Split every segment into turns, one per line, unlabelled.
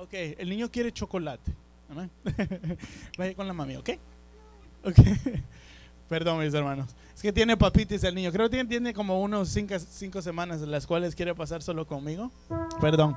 Ok, el niño quiere chocolate. Vaya con la mami, ¿ok? Ok. Perdón, mis hermanos. Es que tiene papitis el niño. Creo que tiene, tiene como unos cinco, cinco semanas las cuales quiere pasar solo conmigo. Perdón.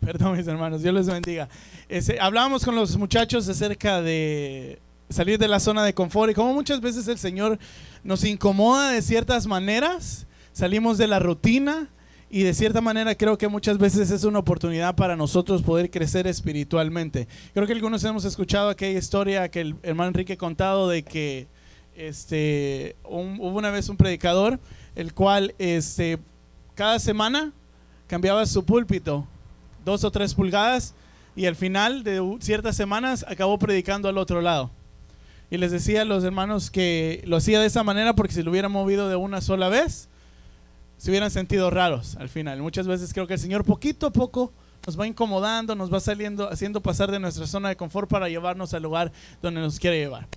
Perdón, mis hermanos. Dios les bendiga. Ese, hablábamos con los muchachos acerca de salir de la zona de confort y cómo muchas veces el Señor nos incomoda de ciertas maneras. Salimos de la rutina y de cierta manera creo que muchas veces es una oportunidad para nosotros poder crecer espiritualmente. Creo que algunos hemos escuchado aquella historia que el hermano Enrique ha contado de que este, hubo una vez un predicador el cual este, cada semana cambiaba su púlpito dos o tres pulgadas y al final de ciertas semanas acabó predicando al otro lado. Y les decía a los hermanos que lo hacía de esa manera porque si lo hubiera movido de una sola vez, se hubieran sentido raros al final. Muchas veces creo que el Señor poquito a poco nos va incomodando, nos va saliendo, haciendo pasar de nuestra zona de confort para llevarnos al lugar donde nos quiere llevar.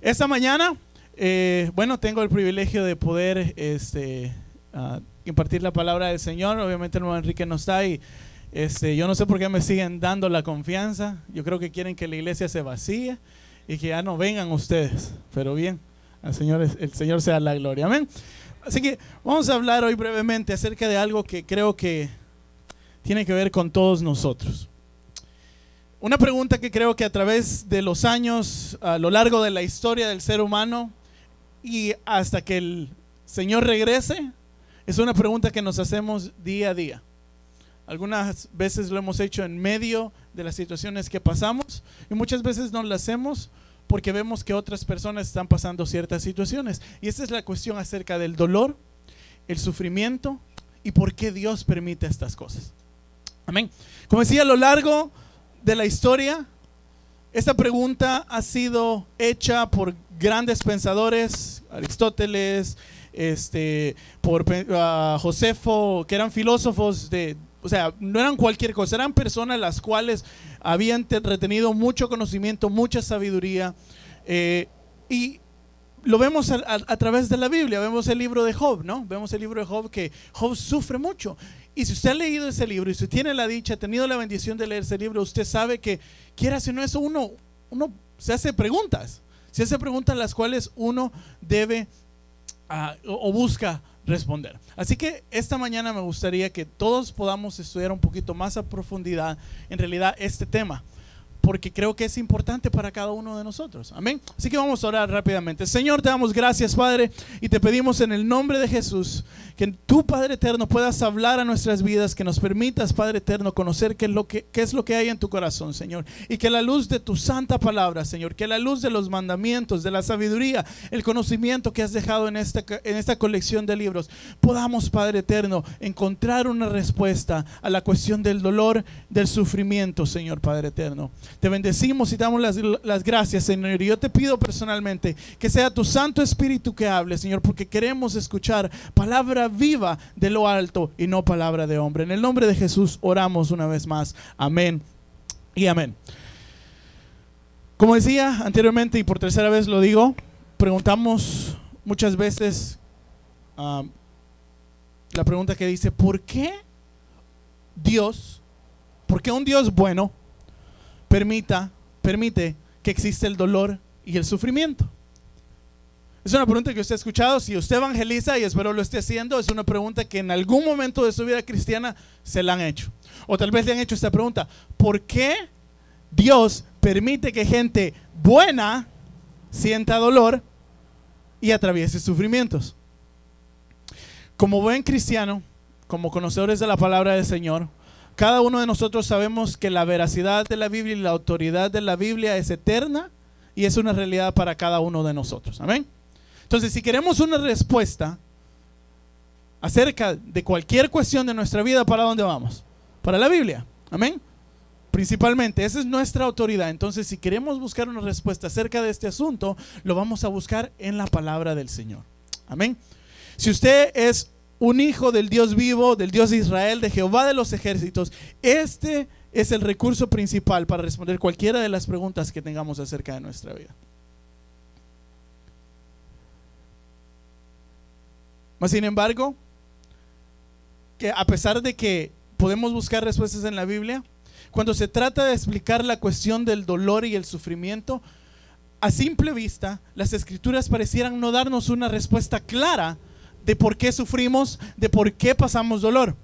Esta mañana, eh, bueno, tengo el privilegio de poder este, ah, impartir la palabra del Señor. Obviamente el hermano Enrique no está y este, yo no sé por qué me siguen dando la confianza. Yo creo que quieren que la iglesia se vacíe y que ya no vengan ustedes. Pero bien, al Señor, el Señor sea la gloria. Amén. Así que vamos a hablar hoy brevemente acerca de algo que creo que tiene que ver con todos nosotros. Una pregunta que creo que a través de los años, a lo largo de la historia del ser humano y hasta que el Señor regrese, es una pregunta que nos hacemos día a día. Algunas veces lo hemos hecho en medio de las situaciones que pasamos y muchas veces no lo hacemos porque vemos que otras personas están pasando ciertas situaciones. Y esa es la cuestión acerca del dolor, el sufrimiento y por qué Dios permite estas cosas. Amén. Como decía, a lo largo de la historia, esta pregunta ha sido hecha por grandes pensadores, Aristóteles, este, por ah, Josefo, que eran filósofos de, o sea, no eran cualquier cosa, eran personas las cuales habían te- retenido mucho conocimiento, mucha sabiduría, eh, y lo vemos a través de la Biblia, vemos el libro de Job, ¿no? Vemos el libro de Job que Job sufre mucho. Y si usted ha leído ese libro y si tiene la dicha, ha tenido la bendición de leer ese libro, usted sabe que, quiera si no eso, uno, uno se hace preguntas. Se hace preguntas las cuales uno debe ah, o, o busca responder. Así que esta mañana me gustaría que todos podamos estudiar un poquito más a profundidad en realidad este tema, porque creo que es importante para cada uno de nosotros. Amén. Así que vamos a orar rápidamente. Señor, te damos gracias, Padre, y te pedimos en el nombre de Jesús que tú, Padre eterno, puedas hablar a nuestras vidas, que nos permitas, Padre eterno, conocer qué es lo que, qué es lo que hay en tu corazón, Señor, y que la luz de tu santa palabra, Señor, que la luz de los mandamientos, de la sabiduría, el conocimiento que has dejado en esta, en esta colección de libros, podamos, Padre eterno, encontrar una respuesta a la cuestión del dolor, del sufrimiento, Señor Padre eterno. Te bendecimos y damos las, las gracias, Señor. Y yo te pido personalmente que sea tu Santo Espíritu que hable, Señor, porque queremos escuchar palabra viva de lo alto y no palabra de hombre. En el nombre de Jesús oramos una vez más. Amén y amén. Como decía anteriormente y por tercera vez lo digo, preguntamos muchas veces ah, la pregunta que dice, ¿por qué Dios, por qué un Dios bueno permita, permite que exista el dolor y el sufrimiento? Es una pregunta que usted ha escuchado. Si usted evangeliza, y espero lo esté haciendo, es una pregunta que en algún momento de su vida cristiana se la han hecho. O tal vez le han hecho esta pregunta. ¿Por qué Dios permite que gente buena sienta dolor y atraviese sufrimientos? Como buen cristiano, como conocedores de la palabra del Señor, cada uno de nosotros sabemos que la veracidad de la Biblia y la autoridad de la Biblia es eterna y es una realidad para cada uno de nosotros. Amén. Entonces, si queremos una respuesta acerca de cualquier cuestión de nuestra vida, ¿para dónde vamos? Para la Biblia. Amén. Principalmente, esa es nuestra autoridad. Entonces, si queremos buscar una respuesta acerca de este asunto, lo vamos a buscar en la palabra del Señor. Amén. Si usted es un hijo del Dios vivo, del Dios de Israel, de Jehová de los ejércitos, este es el recurso principal para responder cualquiera de las preguntas que tengamos acerca de nuestra vida. Mas sin embargo, que a pesar de que podemos buscar respuestas en la Biblia. Cuando se trata de explicar la cuestión del dolor y el sufrimiento, a simple vista, las escrituras parecieran no darnos una respuesta clara de por qué sufrimos, de por qué pasamos dolor.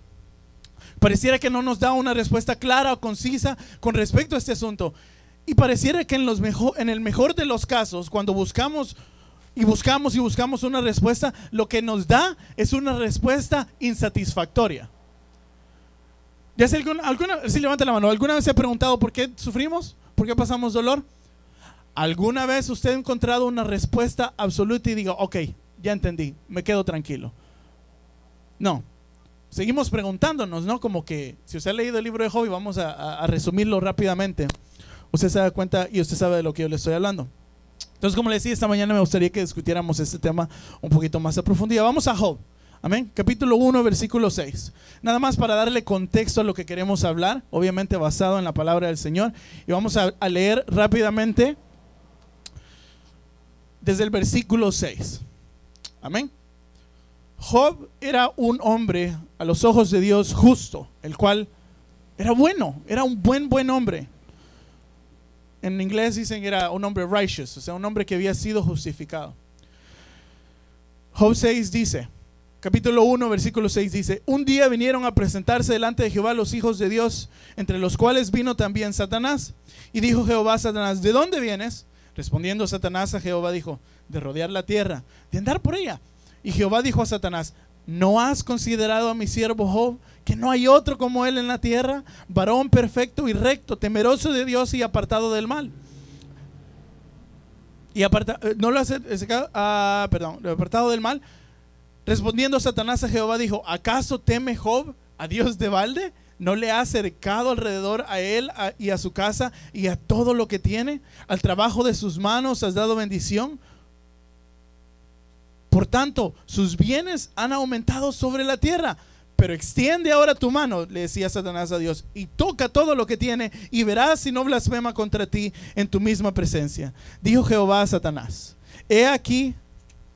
Pareciera que no nos da una respuesta clara o concisa con respecto a este asunto. Y pareciera que en, los mejor, en el mejor de los casos, cuando buscamos y buscamos y buscamos una respuesta, lo que nos da es una respuesta insatisfactoria. ¿Ya sé alguna, levanta la mano. ¿Alguna vez se ha preguntado por qué sufrimos? ¿Por qué pasamos dolor? ¿Alguna vez usted ha encontrado una respuesta absoluta y diga, ok, ya entendí, me quedo tranquilo? No. Seguimos preguntándonos, ¿no? Como que si usted ha leído el libro de Job, vamos a, resumirlo rápidamente, usted se da cuenta y usted sabe de lo que yo le estoy hablando. Entonces, como le decía, esta mañana me gustaría que discutiéramos este tema un poquito más a profundidad. Vamos a Job. Amén. Capítulo 1, versículo 6. Nada más para darle contexto a lo que queremos hablar, obviamente basado en la palabra del Señor. Y vamos a leer rápidamente desde el versículo 6. Amén. Job era un hombre a los ojos de Dios justo, el cual era bueno, era un buen, buen hombre. En inglés dicen era un hombre righteous, o sea, un hombre que había sido justificado. Job 6 dice, capítulo 1, versículo 6 dice, un día vinieron a presentarse delante de Jehová los hijos de Dios, entre los cuales vino también Satanás. Y dijo Jehová a Satanás, ¿de dónde vienes? Respondiendo Satanás a Jehová dijo, de rodear la tierra, de andar por ella. Y Jehová dijo a Satanás, ¿no has considerado a mi siervo Job, que no hay otro como él en la tierra, varón perfecto y recto, temeroso de Dios y apartado del mal? Y aparta, eh, no lo hace, ah, perdón, apartado del mal. Respondiendo Satanás a Jehová dijo, ¿acaso teme Job a Dios de balde? ¿No le ha acercado alrededor a él y a su casa y a todo lo que tiene? ¿Al trabajo de sus manos has dado bendición? Por tanto, sus bienes han aumentado sobre la tierra. Pero extiende ahora tu mano, le decía Satanás a Dios, y toca todo lo que tiene, y verás si no blasfema contra ti en tu misma presencia. Dijo Jehová a Satanás, he aquí,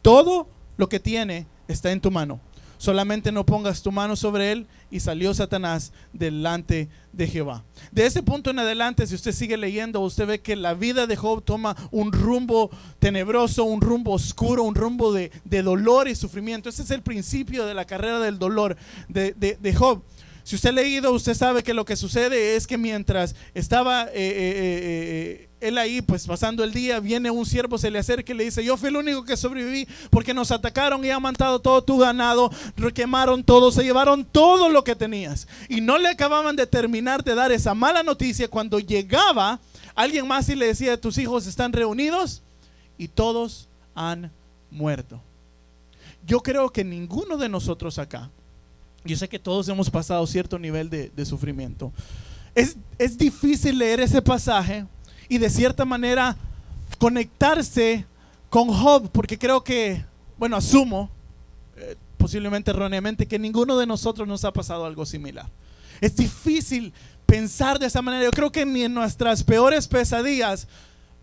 todo lo que tiene está en tu mano solamente no pongas tu mano sobre él. Y salió Satanás delante de Jehová. De ese punto en adelante, si usted sigue leyendo, usted ve que la vida de Job toma un rumbo tenebroso, un rumbo oscuro, un rumbo de, dolor y sufrimiento. Ese es el principio de la carrera del dolor de, de Job. Si usted ha leído, usted sabe que lo que sucede es que mientras estaba eh, eh, eh, él ahí, pues pasando el día, viene un siervo, se le acerca y le dice, yo fui el único que sobreviví porque nos atacaron y han matado todo tu ganado, quemaron todo, se llevaron todo lo que tenías. Y no le acababan de terminar de dar esa mala noticia cuando llegaba alguien más y le decía, tus hijos están reunidos y todos han muerto. Yo creo que ninguno de nosotros acá yo sé que todos hemos pasado cierto nivel de, sufrimiento. Es, difícil leer ese pasaje y de cierta manera conectarse con Job, porque creo que, bueno, asumo, eh, posiblemente erróneamente, que ninguno de nosotros nos ha pasado algo similar. Es difícil pensar de esa manera. Yo creo que ni en nuestras peores pesadillas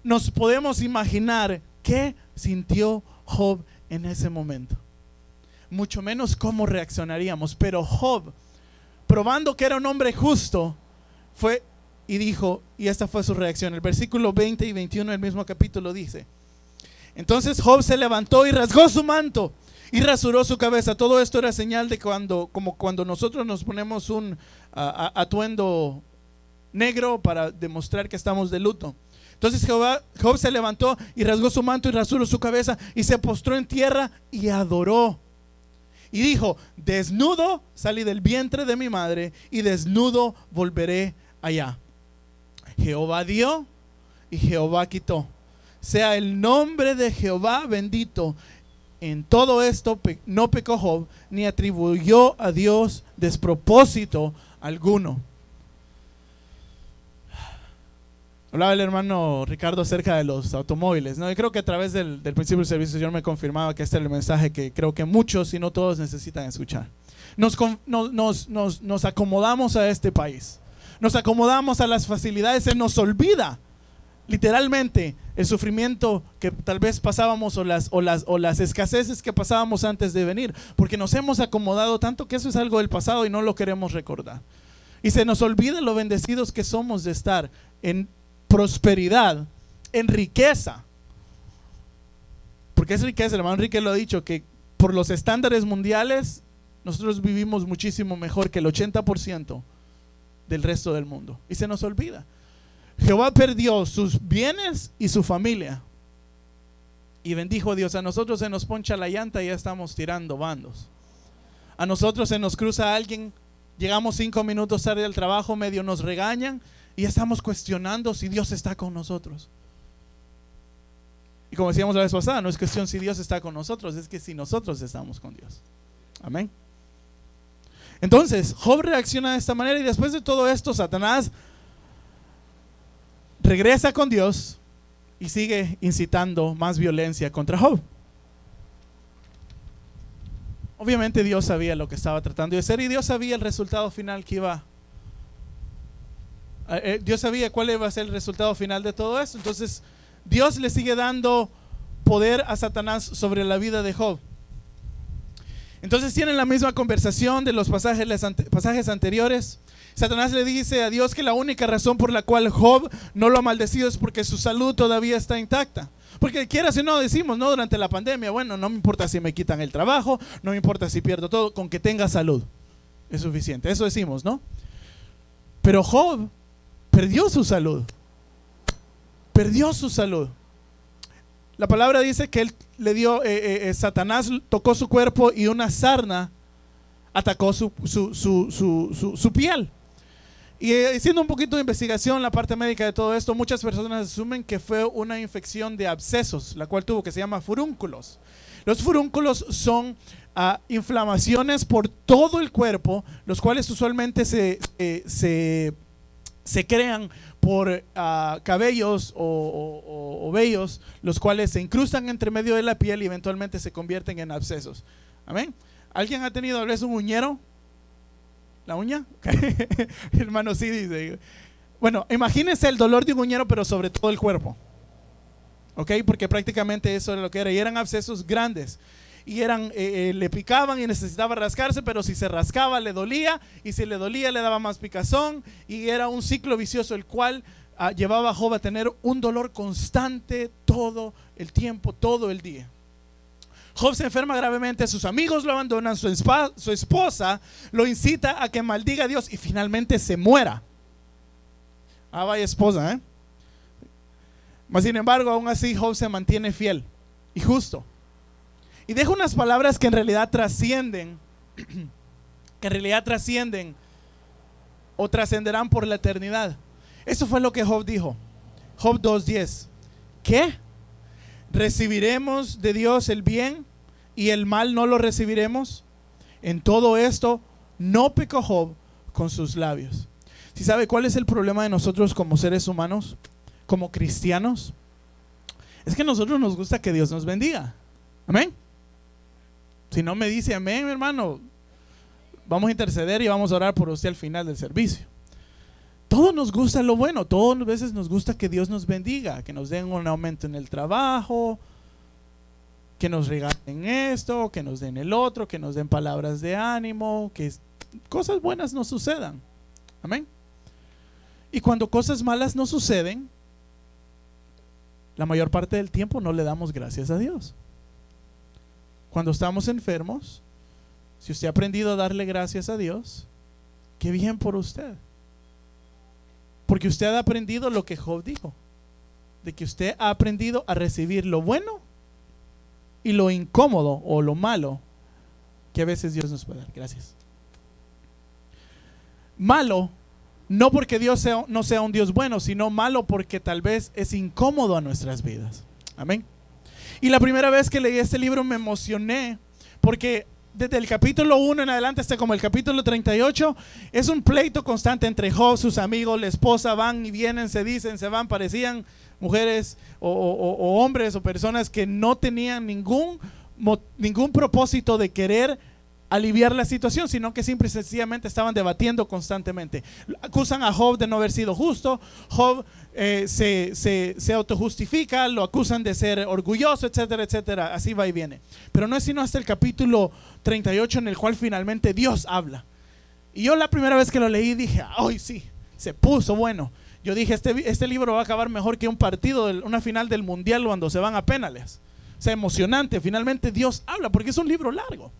nos podemos imaginar qué sintió Job en ese momento mucho menos cómo reaccionaríamos. Pero Job, probando que era un hombre justo, fue y dijo, y esta fue su reacción. El versículo 20 y 21 del mismo capítulo dice, entonces Job se levantó y rasgó su manto y rasuró su cabeza. Todo esto era señal de cuando, como cuando nosotros nos ponemos un atuendo negro para demostrar que estamos de luto. Entonces Job se levantó y rasgó su manto y rasuró su cabeza y se postró en tierra y adoró y dijo, desnudo salí del vientre de mi madre y desnudo volveré allá. Jehová dio y Jehová quitó. Sea el nombre de Jehová bendito. En todo esto no pecó Job ni atribuyó a Dios despropósito alguno. Hablaba el hermano Ricardo acerca de los automóviles. ¿no? Yo creo que a través del, principio del servicio Señor me confirmaba que este era el mensaje que creo que muchos, y no todos, necesitan escuchar. Nos, nos, nos, nos, acomodamos a este país. Nos acomodamos a las facilidades. Se nos olvida literalmente el sufrimiento que tal vez pasábamos o las, o, las, o las escaseces que pasábamos antes de venir. Porque nos hemos acomodado tanto que eso es algo del pasado y no lo queremos recordar. Y se nos olvida lo bendecidos que somos de estar en prosperidad, en riqueza. Porque es riqueza, el hermano Enrique lo ha dicho, que por los estándares mundiales nosotros vivimos muchísimo mejor que el 80% del resto del mundo. Y se nos olvida. Jehová perdió sus bienes y su familia. Y bendijo a Dios. A nosotros se nos poncha la llanta y ya estamos tirando bandos. A nosotros se nos cruza alguien, llegamos cinco minutos tarde del trabajo, medio nos regañan y estamos cuestionando si Dios está con nosotros. Y como decíamos la vez pasada, no es cuestión si Dios está con nosotros, es que si nosotros estamos con Dios. Amén. Entonces, Job reacciona de esta manera y después de todo esto, Satanás regresa con Dios y sigue incitando más violencia contra Job. Obviamente Dios sabía lo que estaba tratando de hacer y Dios sabía el resultado final que iba. Eh, eh, Dios sabía cuál iba a ser el resultado final de todo esto. Entonces Dios le sigue dando poder a Satanás sobre la vida de Job. Entonces tienen la misma conversación de los pasajes, pasajes anteriores. Satanás le dice a Dios que la única razón por la cual Job no lo ha maldecido es porque su salud todavía está intacta. Porque quieras o no decimos, ¿no? Durante la pandemia, bueno, no me importa si me quitan el trabajo, no me importa si pierdo todo, con que tenga salud. Es suficiente. Eso decimos, ¿no? Pero Job perdió su salud. Perdió su salud. La palabra dice que él le dio, eh, eh, eh, Satanás tocó su cuerpo y una sarna atacó su, su, su, su piel. Y haciendo un poquito de investigación, la parte médica de todo esto, muchas personas asumen que fue una infección de abscesos, la cual tuvo que se llama furúnculos. Los furúnculos son ah, inflamaciones por todo el cuerpo, los cuales usualmente se, se, crean por ah, cabellos o, o, vellos, los cuales se incrustan entre medio de la piel y eventualmente se convierten en abscesos. Amén. ¿Alguien ha tenido a veces un uñero? ¿La uña? Hermano, sí dice. Bueno, imagínense el dolor de un uñero, pero sobre todo el cuerpo. ¿Ok? Porque prácticamente eso era lo que era. Y eran abscesos grandes. Y eran, eh, eh, le picaban y necesitaba rascarse, pero si se rascaba le dolía. Y si le dolía le daba más picazón. Y era un ciclo vicioso el cual ah, llevaba a Job a tener un dolor constante todo el tiempo, todo el día. Job se enferma gravemente, sus amigos lo abandonan, su, su esposa lo incita a que maldiga a Dios y finalmente se muera. Ah, vaya esposa, ¿eh? Mas sin embargo, aún así Job se mantiene fiel y justo. Y deja unas palabras que en realidad trascienden, que en realidad trascienden o trascenderán por la eternidad. Eso fue lo que Job dijo. Job 2.10. ¿Qué? ¿Recibiremos de Dios el bien y el mal no lo recibiremos? En todo esto no pecó Job con sus labios. ¿Si sabe cuál es el problema de nosotros como seres humanos, como cristianos? Es que a nosotros nos gusta que Dios nos bendiga. Amén. Si no me dice amén, hermano, vamos a interceder y vamos a orar por usted al final del servicio. Todos nos gusta lo bueno, todas las veces nos gusta que Dios nos bendiga, que nos den un aumento en el trabajo, que nos regalen esto, que nos den el otro, que nos den palabras de ánimo, que cosas buenas nos sucedan. Amén. Y cuando cosas malas nos suceden, la mayor parte del tiempo no le damos gracias a Dios. Cuando estamos enfermos, si usted ha aprendido a darle gracias a Dios, qué bien por usted. Porque usted ha aprendido lo que Job dijo. De que usted ha aprendido a recibir lo bueno y lo incómodo o lo malo que a veces Dios nos puede dar. Gracias. Malo, no porque Dios sea, no sea un Dios bueno, sino malo porque tal vez es incómodo a nuestras vidas. Amén. Y la primera vez que leí este libro me emocioné porque desde el capítulo 1 en adelante hasta como el capítulo 38, es un pleito constante entre Job, sus amigos, la esposa, van y vienen, se dicen, se van, parecían mujeres o, hombres o personas que no tenían ningún, ningún propósito de querer aliviar la situación, sino que simple y sencillamente estaban debatiendo constantemente. Acusan a Job de no haber sido justo, Job eh, se, se, se, autojustifica, lo acusan de ser orgulloso, etcétera, etcétera, así va y viene. Pero no es sino hasta el capítulo 38 en el cual finalmente Dios habla. Y yo la primera vez que lo leí dije, ¡ay sí! Se puso bueno. Yo dije, este, este libro va a acabar mejor que un partido, una final del mundial cuando se van a penales. O sea, emocionante. Finalmente Dios habla porque es un libro largo.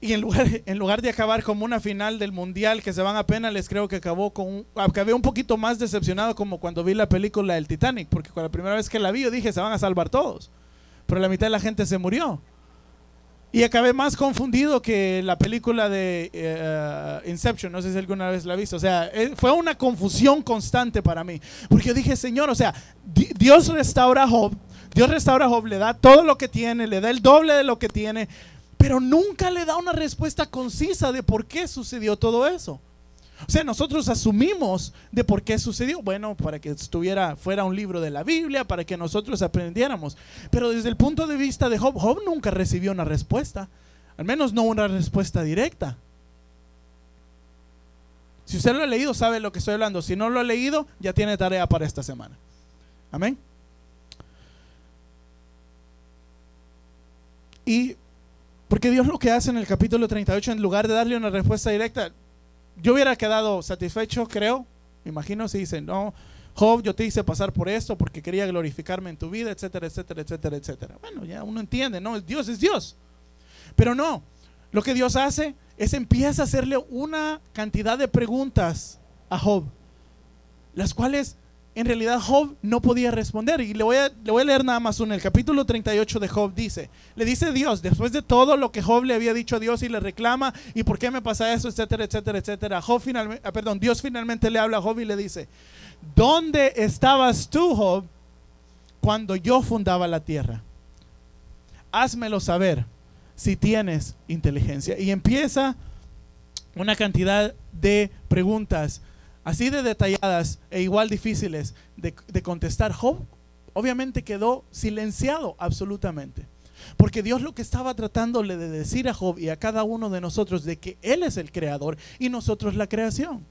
Y en lugar, en lugar de acabar como una final del mundial que se van a penales, creo que acabó con acabé un poquito más decepcionado como cuando vi la película del Titanic, porque con la primera vez que la vi yo dije se van a salvar todos, pero la mitad de la gente se murió. Y acabé más confundido que la película de eh, Inception, no sé si alguna vez la ha visto. O sea, eh, fue una confusión constante para mí. Porque yo dije, Señor, o sea, Dios restaura a Job, Dios restaura a Job, le da todo lo que tiene, le da el doble de lo que tiene, pero nunca le da una respuesta concisa de por qué sucedió todo eso. O sea, nosotros asumimos de por qué sucedió. Bueno, para que estuviera fuera un libro de la Biblia, para que nosotros aprendiéramos. Pero desde el punto de vista de Job, Job nunca recibió una respuesta. Al menos no una respuesta directa. Si usted lo ha leído, sabe lo que estoy hablando. Si no lo ha leído, ya tiene tarea para esta semana. Amén. Y porque Dios lo que hace en el capítulo 38, en lugar de darle una respuesta directa, yo hubiera quedado satisfecho, creo. Imagino si dicen, no, Job, yo te hice pasar por esto porque quería glorificarme en tu vida, etcétera, etcétera, etcétera, etcétera. Bueno, ya uno entiende, ¿no? Dios es Dios. Pero no, lo que Dios hace es empieza a hacerle una cantidad de preguntas a Job, las cuales en realidad Job no podía responder. Y le voy, a, le voy a leer nada más uno. El capítulo 38 de Job dice, le dice Dios, después de todo lo que Job le había dicho a Dios y le reclama, ¿y por qué me pasa eso? Etcétera, etcétera, etcétera. Job finalmente, ah, perdón, Dios finalmente le habla a Job y le dice, ¿dónde estabas tú, Job, cuando yo fundaba la tierra? Házmelo saber si tienes inteligencia. Y empieza una cantidad de preguntas así de detalladas e igual difíciles de, contestar, Job obviamente quedó silenciado absolutamente. Porque Dios lo que estaba tratándole de decir a Job y a cada uno de nosotros de que Él es el creador y nosotros la creación.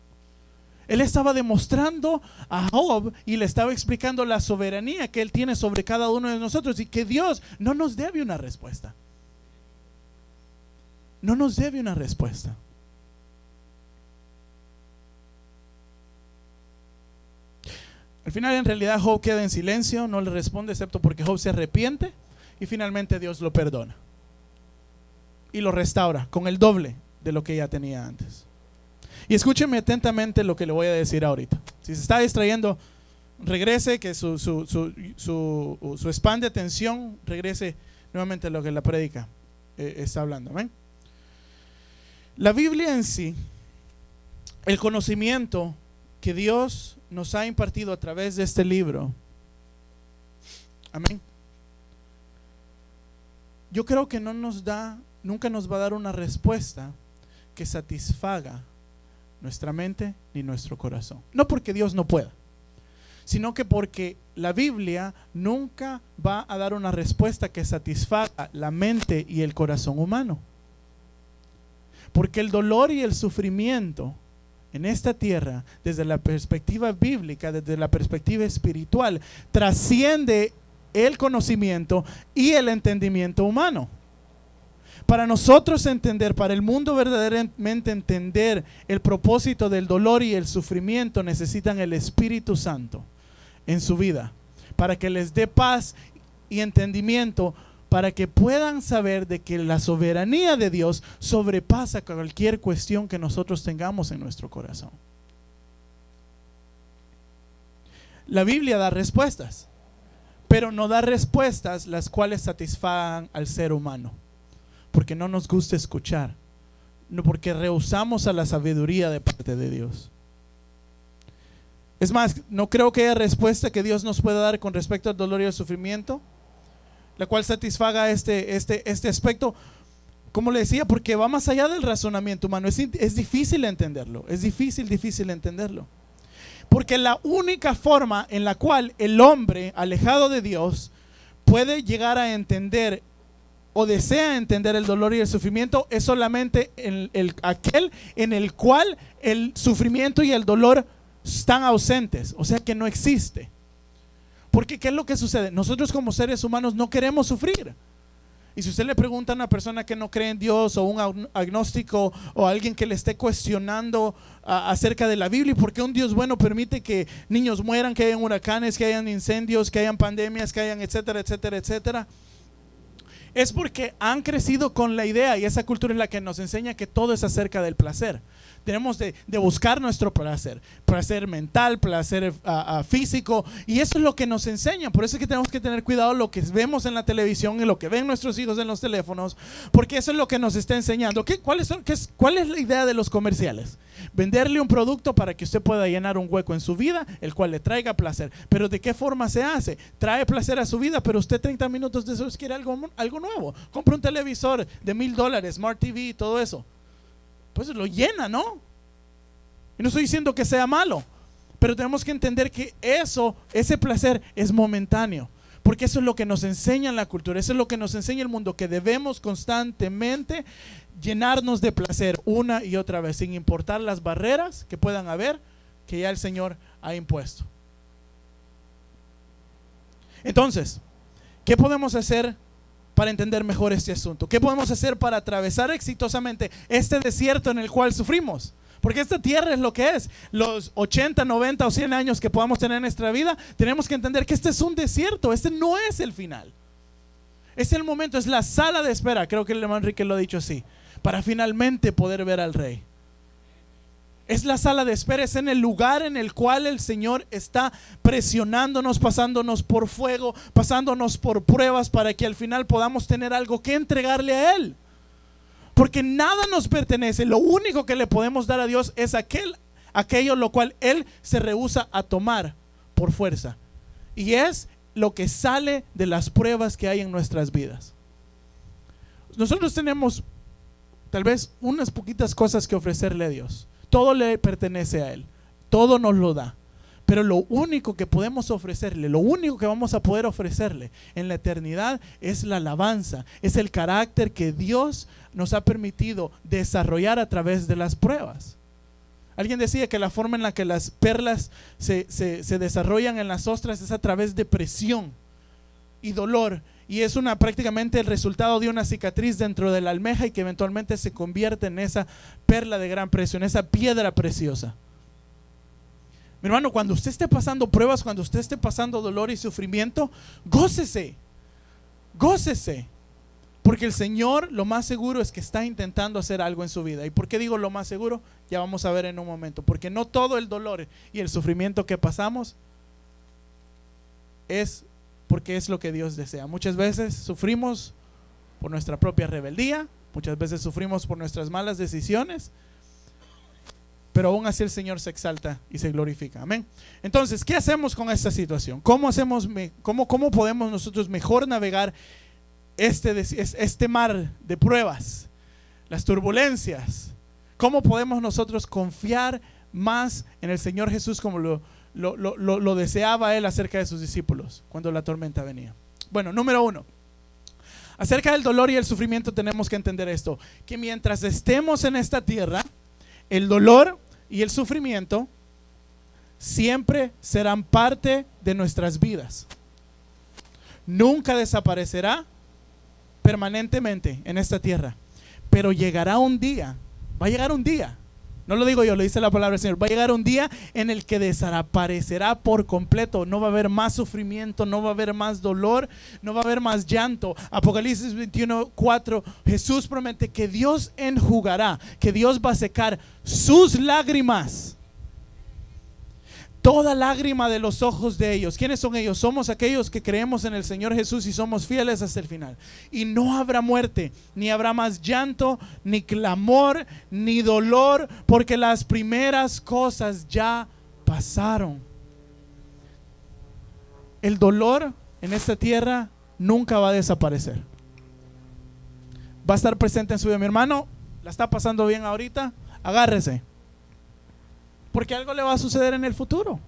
Él estaba demostrando a Job y le estaba explicando la soberanía que Él tiene sobre cada uno de nosotros y que Dios no nos debe una respuesta. No nos debe una respuesta. Al final en realidad Job queda en silencio, no le responde excepto porque Job se arrepiente y finalmente Dios lo perdona. Y lo restaura con el doble de lo que ya tenía antes. Y escúcheme atentamente lo que le voy a decir ahorita. Si se está distrayendo, regrese, que su, su, su, su, spam de atención regrese nuevamente a lo que la prédica eh, está hablando. La Biblia en sí, el conocimiento que Dios nos ha impartido a través de este libro. Amén. Yo creo que no nos da, nunca nos va a dar una respuesta que satisfaga nuestra mente ni nuestro corazón. No porque Dios no pueda, sino que porque la Biblia nunca va a dar una respuesta que satisfaga la mente y el corazón humano. Porque el dolor y el sufrimiento en esta tierra, desde la perspectiva bíblica, desde la perspectiva espiritual, trasciende el conocimiento y el entendimiento humano. Para nosotros entender, para el mundo verdaderamente entender el propósito del dolor y el sufrimiento, necesitan el Espíritu Santo en su vida, para que les dé paz y entendimiento para que puedan saber de que la soberanía de Dios sobrepasa cualquier cuestión que nosotros tengamos en nuestro corazón. La Biblia da respuestas, pero no da respuestas las cuales satisfagan al ser humano, porque no nos gusta escuchar, no porque rehusamos a la sabiduría de parte de Dios. Es más, no creo que haya respuesta que Dios nos pueda dar con respecto al dolor y al sufrimiento la cual satisfaga este, este, este aspecto. Como le decía, porque va más allá del razonamiento humano. Es, difícil entenderlo. Es difícil, difícil entenderlo. Porque la única forma en la cual el hombre alejado de Dios puede llegar a entender o desea entender el dolor y el sufrimiento es solamente el, aquel en el cual el sufrimiento y el dolor están ausentes, o sea que no existe. Porque ¿qué es lo que sucede? Nosotros como seres humanos no queremos sufrir. Y si usted le pregunta a una persona que no cree en Dios o un agnóstico o alguien que le esté cuestionando acerca de la Biblia por qué un Dios bueno permite que niños mueran, que hayan huracanes, que hayan incendios, que hayan pandemias, que hayan etcétera, etcétera, etcétera, es porque han crecido con la idea y esa cultura es la que nos enseña que todo es acerca del placer tenemos de, buscar nuestro placer, placer mental, placer ah, físico, y eso es lo que nos enseñan. Por eso es que tenemos que tener cuidado lo que vemos en la televisión y lo que ven nuestros hijos en los teléfonos, porque eso es lo que nos está enseñando. ¿Qué, cuáles son, qué es, ¿Cuál es la idea de los comerciales? Venderle un producto para que usted pueda llenar un hueco en su vida, el cual le traiga placer. Pero ¿de qué forma se hace? Trae placer a su vida, pero usted 30 minutos de eso quiere algo, algo nuevo. Compra un televisor de mil dólares, Smart TV y todo eso pues lo llena, ¿no? Y no estoy diciendo que sea malo, pero tenemos que entender que eso, ese placer es momentáneo. Porque eso es lo que nos enseña la cultura, eso es lo que nos enseña el mundo, que debemos constantemente llenarnos de placer una y otra vez, sin importar las barreras que puedan haber, que ya el Señor ha impuesto. Entonces, ¿qué podemos hacer para entender mejor este asunto? ¿Qué podemos hacer para atravesar exitosamente este desierto en el cual sufrimos? Porque esta tierra es lo que es. Los 80, 90 o 100 años que podamos tener en nuestra vida, tenemos que entender que este es un desierto, este no es el final. Es el momento, es la sala de espera, creo que el hermano Enrique lo ha dicho así, para finalmente poder ver al rey. Es la sala de espera, es en el lugar en el cual el Señor está presionándonos, pasándonos por fuego, pasándonos por pruebas para que al final podamos tener algo que entregarle a Él. Porque nada nos pertenece, lo único que le podemos dar a Dios es aquel, aquello lo cual Él se rehúsa a tomar por fuerza. Y es lo que sale de las pruebas que hay en nuestras vidas. Nosotros tenemos tal vez unas poquitas cosas que ofrecerle a Dios. Todo le pertenece a Él. Todo nos lo da. Pero lo único que podemos ofrecerle, lo único que vamos a poder ofrecerle en la eternidad es la alabanza, es el carácter que Dios nos ha permitido desarrollar a través de las pruebas. Alguien decía que la forma en la que las perlas se, se desarrollan en las ostras es a través de presión y dolor y es una prácticamente el resultado de una cicatriz dentro de la almeja y que eventualmente se convierte en esa perla de gran precio, en esa piedra preciosa. Mi hermano, cuando usted esté pasando pruebas, cuando usted esté pasando dolor y sufrimiento, gócese, gócese. Porque el Señor lo más seguro es que está intentando hacer algo en su vida. ¿Y por qué digo lo más seguro? Ya vamos a ver en un momento. Porque no todo el dolor y el sufrimiento que pasamos es porque es lo que Dios desea. Muchas veces sufrimos por nuestra propia rebeldía, muchas veces sufrimos por nuestras malas decisiones, pero aún así el Señor se exalta y se glorifica. Amén. Entonces, ¿qué hacemos con esta situación? ¿Cómo, hacemos, cómo, podemos nosotros mejor navegar este, este mar de pruebas, las turbulencias? ¿Cómo podemos nosotros confiar más en el Señor Jesús como lo, lo, deseaba él acerca de sus discípulos cuando la tormenta venía. Bueno, número uno. Acerca del dolor y el sufrimiento tenemos que entender esto, que mientras estemos en esta tierra, el dolor y el sufrimiento siempre serán parte de nuestras vidas. Nunca desaparecerá permanentemente en esta tierra, pero llegará un día, va a llegar un día no lo digo yo, lo dice la palabra del Señor. Va a llegar un día en el que desaparecerá por completo. No va a haber más sufrimiento, no va a haber más dolor, no va a haber más llanto. Apocalipsis 21, 4. Jesús promete que Dios enjugará, que Dios va a secar sus lágrimas toda lágrima de los ojos de ellos. ¿Quiénes son ellos? Somos aquellos que creemos en el Señor Jesús y somos fieles hasta el final. Y no habrá muerte, ni habrá más llanto, ni clamor, ni dolor, porque las primeras cosas ya pasaron. El dolor en esta tierra nunca va a desaparecer. Va a estar presente en su vida. Mi hermano, ¿la está pasando bien ahorita? Agárrese. Porque algo le va a suceder en el futuro.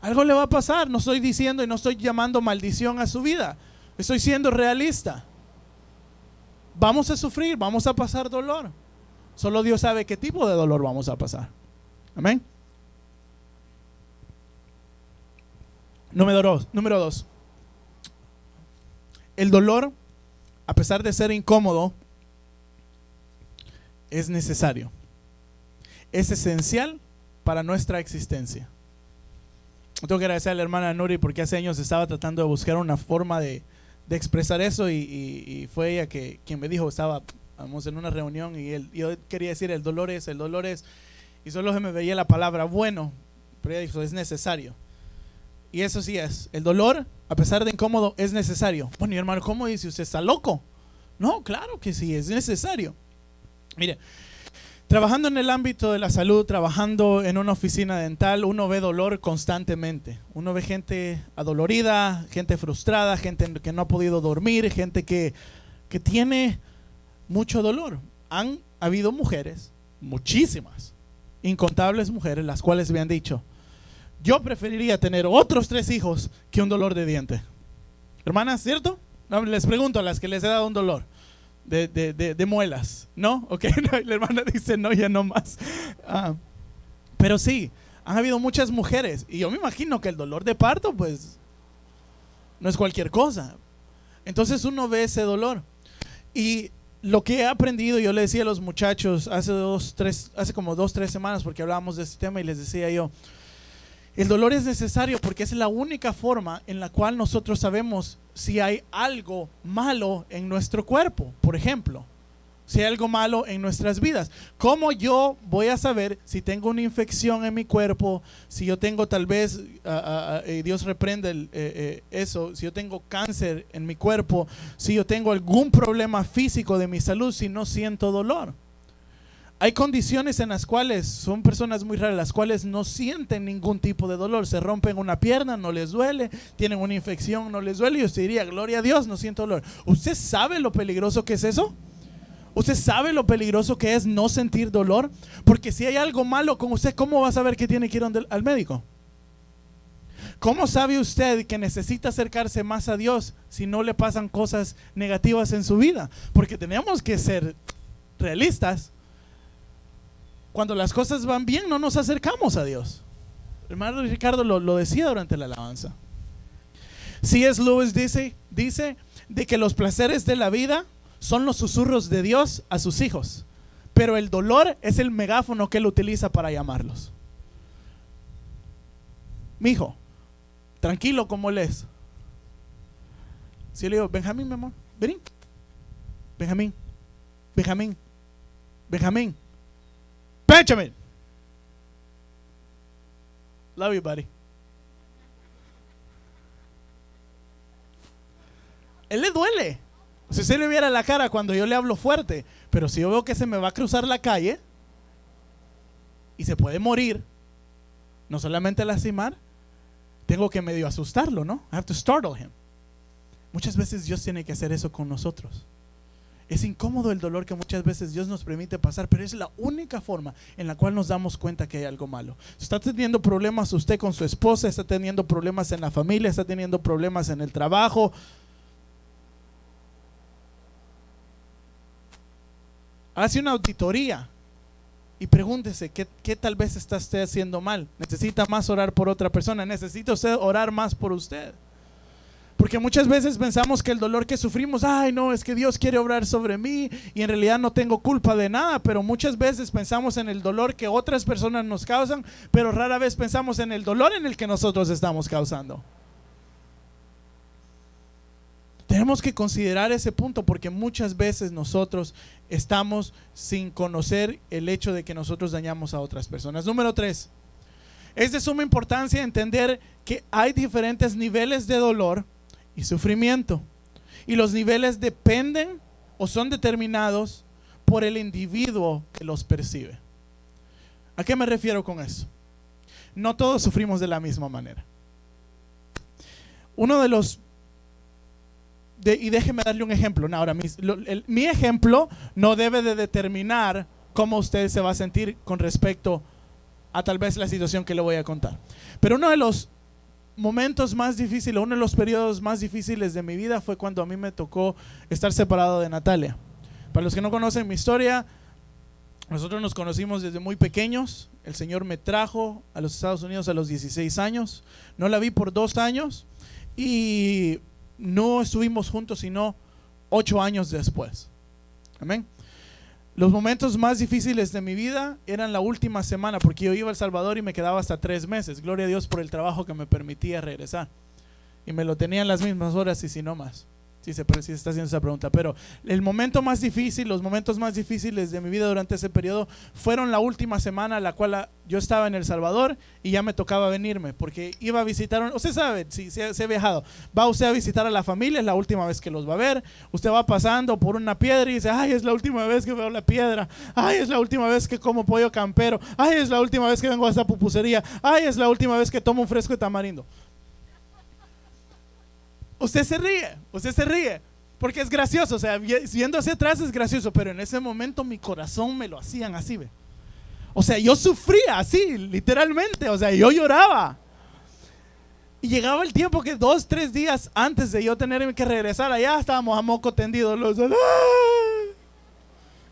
Algo le va a pasar. No estoy diciendo y no estoy llamando maldición a su vida. Estoy siendo realista. Vamos a sufrir, vamos a pasar dolor. Solo Dios sabe qué tipo de dolor vamos a pasar. Amén. Número dos, número dos. El dolor a pesar de ser incómodo, es necesario. Es esencial para nuestra existencia. Tengo que agradecer a la hermana Nuri porque hace años estaba tratando de buscar una forma de, expresar eso y, fue ella que, quien me dijo, estábamos en una reunión y él, yo quería decir el dolor es, el dolor es, y solo se me veía la palabra bueno, pero ella dijo, es necesario. Y eso sí es, el dolor, a pesar de incómodo, es necesario. Bueno, mi hermano, ¿cómo dice? ¿Usted está loco? No, claro que sí, es necesario. Mire, trabajando en el ámbito de la salud, trabajando en una oficina dental, uno ve dolor constantemente. Uno ve gente adolorida, gente frustrada, gente que no ha podido dormir, gente que, que tiene mucho dolor. Han habido mujeres, muchísimas, incontables mujeres, las cuales me han dicho, yo preferiría tener otros tres hijos que un dolor de diente. Hermanas, ¿cierto? les pregunto a las que les he dado un dolor de, muelas, ¿no? Ok, la hermana dice, no, ya no más. Ah, pero sí, han habido muchas mujeres y yo me imagino que el dolor de parto, pues, no es cualquier cosa. Entonces uno ve ese dolor. Y lo que he aprendido, yo le decía a los muchachos hace dos, tres, hace como dos, tres semanas, porque hablábamos de este tema y les decía yo, el dolor es necesario porque es la única forma en la cual nosotros sabemos si hay algo malo en nuestro cuerpo, por ejemplo. Si hay algo malo en nuestras vidas. ¿Cómo yo voy a saber si tengo una infección en mi cuerpo? Si yo tengo tal vez, eh, Dios reprende eh, eh, eso, si yo tengo cáncer en mi cuerpo, si yo tengo algún problema físico de mi salud, si no siento dolor. Hay condiciones en las cuales son personas muy raras, las cuales no sienten ningún tipo de dolor. Se rompen una pierna, no les duele, tienen una infección, no les duele. Y usted diría, gloria a Dios, no siento dolor. ¿Usted sabe lo peligroso que es eso? ¿Usted sabe lo peligroso que es no sentir dolor? Porque si hay algo malo con usted, ¿cómo va a saber que tiene que ir al médico? ¿Cómo sabe usted que necesita acercarse más a Dios si no le pasan cosas negativas en su vida? Porque tenemos que ser realistas cuando las cosas van bien no nos acercamos a Dios. hermano Ricardo lo, decía durante la alabanza. C.S. Lewis dice, dice de que los placeres de la vida son los susurros de Dios a sus hijos, pero el dolor es el megáfono que él utiliza para llamarlos. Mi hijo, tranquilo como él es. Si le digo, Benjamín, mi amor, ven. Benjamín, Benjamín, Benjamín. Benjamin. Love you, buddy. Él le duele. Si se le viera la cara cuando yo le hablo fuerte, pero si yo veo que se me va a cruzar la calle y se puede morir, no solamente lastimar, tengo que medio asustarlo, ¿no? I have to startle him. Muchas veces Dios tiene que hacer eso con nosotros. Es incómodo el dolor que muchas veces Dios nos permite pasar, pero es la única forma en la cual nos damos cuenta que hay algo malo. Está teniendo problemas usted con su esposa, está teniendo problemas en la familia, está teniendo problemas en el trabajo. Hace una auditoría y pregúntese ¿qué, tal vez está usted haciendo mal. ¿Necesita más orar por otra persona? ¿Necesita usted orar más por usted? Porque muchas veces pensamos que el dolor que sufrimos, ay no, es que Dios quiere obrar sobre mí y en realidad no tengo culpa de nada, pero muchas veces pensamos en el dolor que otras personas nos causan, pero rara vez pensamos en el dolor en el que nosotros estamos causando. Tenemos que considerar ese punto porque muchas veces nosotros estamos sin conocer el hecho de que nosotros dañamos a otras personas. Número tres, es de suma importancia entender que hay diferentes niveles de dolor y sufrimiento. Y los niveles dependen o son determinados por el individuo que los percibe. ¿A qué me refiero con eso? No todos sufrimos de la misma manera. Uno de los... y déjeme darle un ejemplo. ahora, mi, mi ejemplo no debe de determinar cómo usted se va a sentir con respecto a tal vez la situación que le voy a contar. Pero uno de los momentos más difíciles, uno de los periodos más difíciles de mi vida fue cuando a mí me tocó estar separado de Natalia. Para los que no conocen mi historia, nosotros nos conocimos desde muy pequeños. El Señor me trajo a los Estados Unidos a los 16 años. No la vi por dos años y no estuvimos juntos sino ocho años después. Amén. Los momentos más difíciles de mi vida eran la última semana, porque yo iba a El Salvador y me quedaba hasta tres meses. Gloria a Dios por el trabajo que me permitía regresar. Y me lo tenía en las mismas horas y si no más. Si se, si se está haciendo esa pregunta. Pero el momento más difícil, los momentos más difíciles de mi vida durante ese periodo fueron la última semana, la cual yo estaba en El Salvador y ya me tocaba venirme, porque iba a visitar, usted sabe, si se, ha viajado, va usted a visitar a la familia, es la última vez que los va a ver, usted va pasando por una piedra y dice, ay, es la última vez que veo la piedra, ay, es la última vez que como pollo campero, ay, es la última vez que vengo a esta pupusería, ay, es la última vez que tomo un fresco de tamarindo. Usted se ríe, usted se ríe, porque es gracioso, o sea, viendo hacia atrás es gracioso, pero en ese momento mi corazón me lo hacían así, ¿ve? O sea, yo sufría así, literalmente, o sea, yo lloraba. Y llegaba el tiempo que dos, tres días antes de yo tener que regresar allá, estábamos a moco tendido, los ¡ah!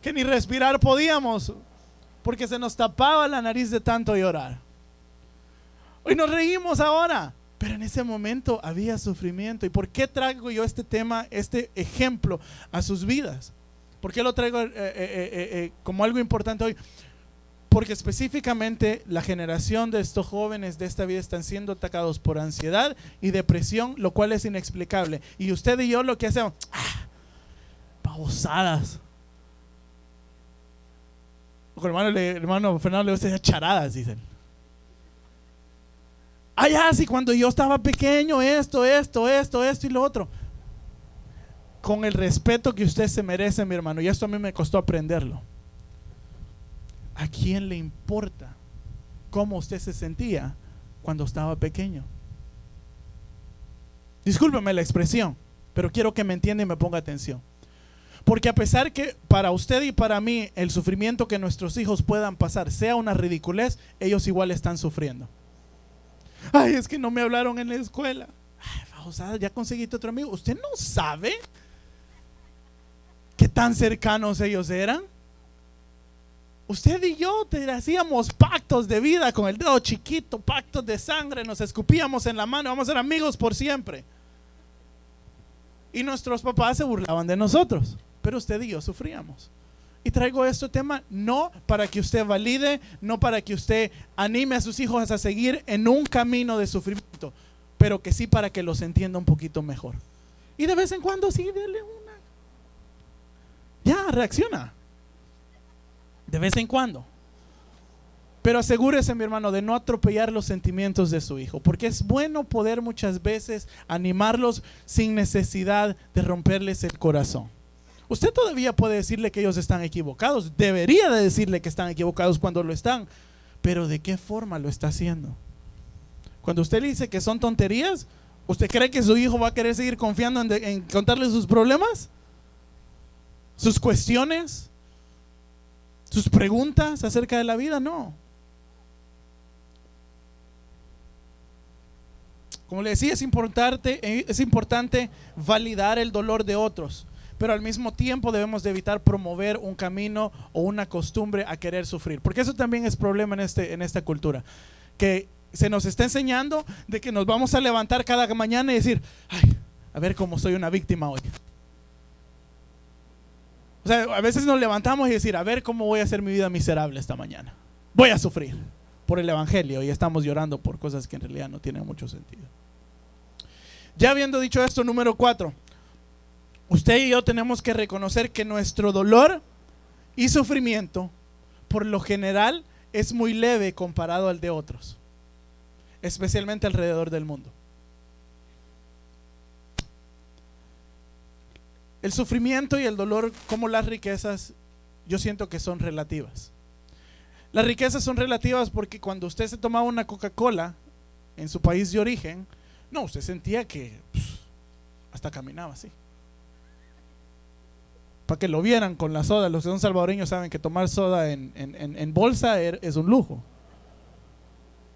que ni respirar podíamos, porque se nos tapaba la nariz de tanto llorar. Hoy nos reímos ahora, pero en ese momento había sufrimiento. ¿Y por qué traigo yo este tema, este ejemplo a sus vidas? ¿Por qué lo traigo eh, eh, eh, como algo importante hoy? Porque específicamente la generación de estos jóvenes de esta vida están siendo atacados por ansiedad y depresión, lo cual es inexplicable. Y usted y yo lo que hacemos, ¡ah! babosadas. hermano, hermano Fernando le gusta charadas, dicen. Ay, así cuando yo estaba pequeño, esto, esto, esto, esto y lo otro. Con el respeto que usted se merece, mi hermano, y esto a mí me costó aprenderlo. ¿A quién le importa cómo usted se sentía cuando estaba pequeño? Discúlpeme la expresión, pero quiero que me entienda y me ponga atención. Porque a pesar que para usted y para mí el sufrimiento que nuestros hijos puedan pasar sea una ridiculez, ellos igual están sufriendo. Ay, es que no me hablaron en la escuela. Ay, ya conseguiste otro amigo. ¿Usted no sabe qué tan cercanos ellos eran? Usted y yo te hacíamos pactos de vida con el dedo chiquito, pactos de sangre, nos escupíamos en la mano, vamos a ser amigos por siempre. Y nuestros papás se burlaban de nosotros, pero usted y yo sufríamos. Y traigo este tema no para que usted valide, no para que usted anime a sus hijos a seguir en un camino de sufrimiento, pero que sí para que los entienda un poquito mejor. Y de vez en cuando sí, dele una. Ya, reacciona. De vez en cuando. Pero asegúrese, mi hermano, de no atropellar los sentimientos de su hijo, porque es bueno poder muchas veces animarlos sin necesidad de romperles el corazón. Usted todavía puede decirle que ellos están equivocados. Debería de decirle que están equivocados cuando lo están. Pero ¿de qué forma lo está haciendo? Cuando usted le dice que son tonterías, ¿usted cree que su hijo va a querer seguir confiando en, contarle sus problemas? ¿Sus cuestiones? ¿Sus preguntas acerca de la vida? No. Como le decía, es importante, es importante validar el dolor de otros pero al mismo tiempo debemos de evitar promover un camino o una costumbre a querer sufrir, porque eso también es problema en, este, en esta cultura, que se nos está enseñando de que nos vamos a levantar cada mañana y decir, ay, a ver cómo soy una víctima hoy. O sea, a veces nos levantamos y decir, a ver cómo voy a hacer mi vida miserable esta mañana. Voy a sufrir por el Evangelio y estamos llorando por cosas que en realidad no tienen mucho sentido. Ya habiendo dicho esto, número cuatro, Usted y yo tenemos que reconocer que nuestro dolor y sufrimiento, por lo general, es muy leve comparado al de otros, especialmente alrededor del mundo. El sufrimiento y el dolor, como las riquezas, yo siento que son relativas. Las riquezas son relativas porque cuando usted se tomaba una Coca-Cola en su país de origen, no, usted sentía que hasta caminaba así para que lo vieran con la soda. Los que son salvadoreños saben que tomar soda en, bolsa er, es un lujo.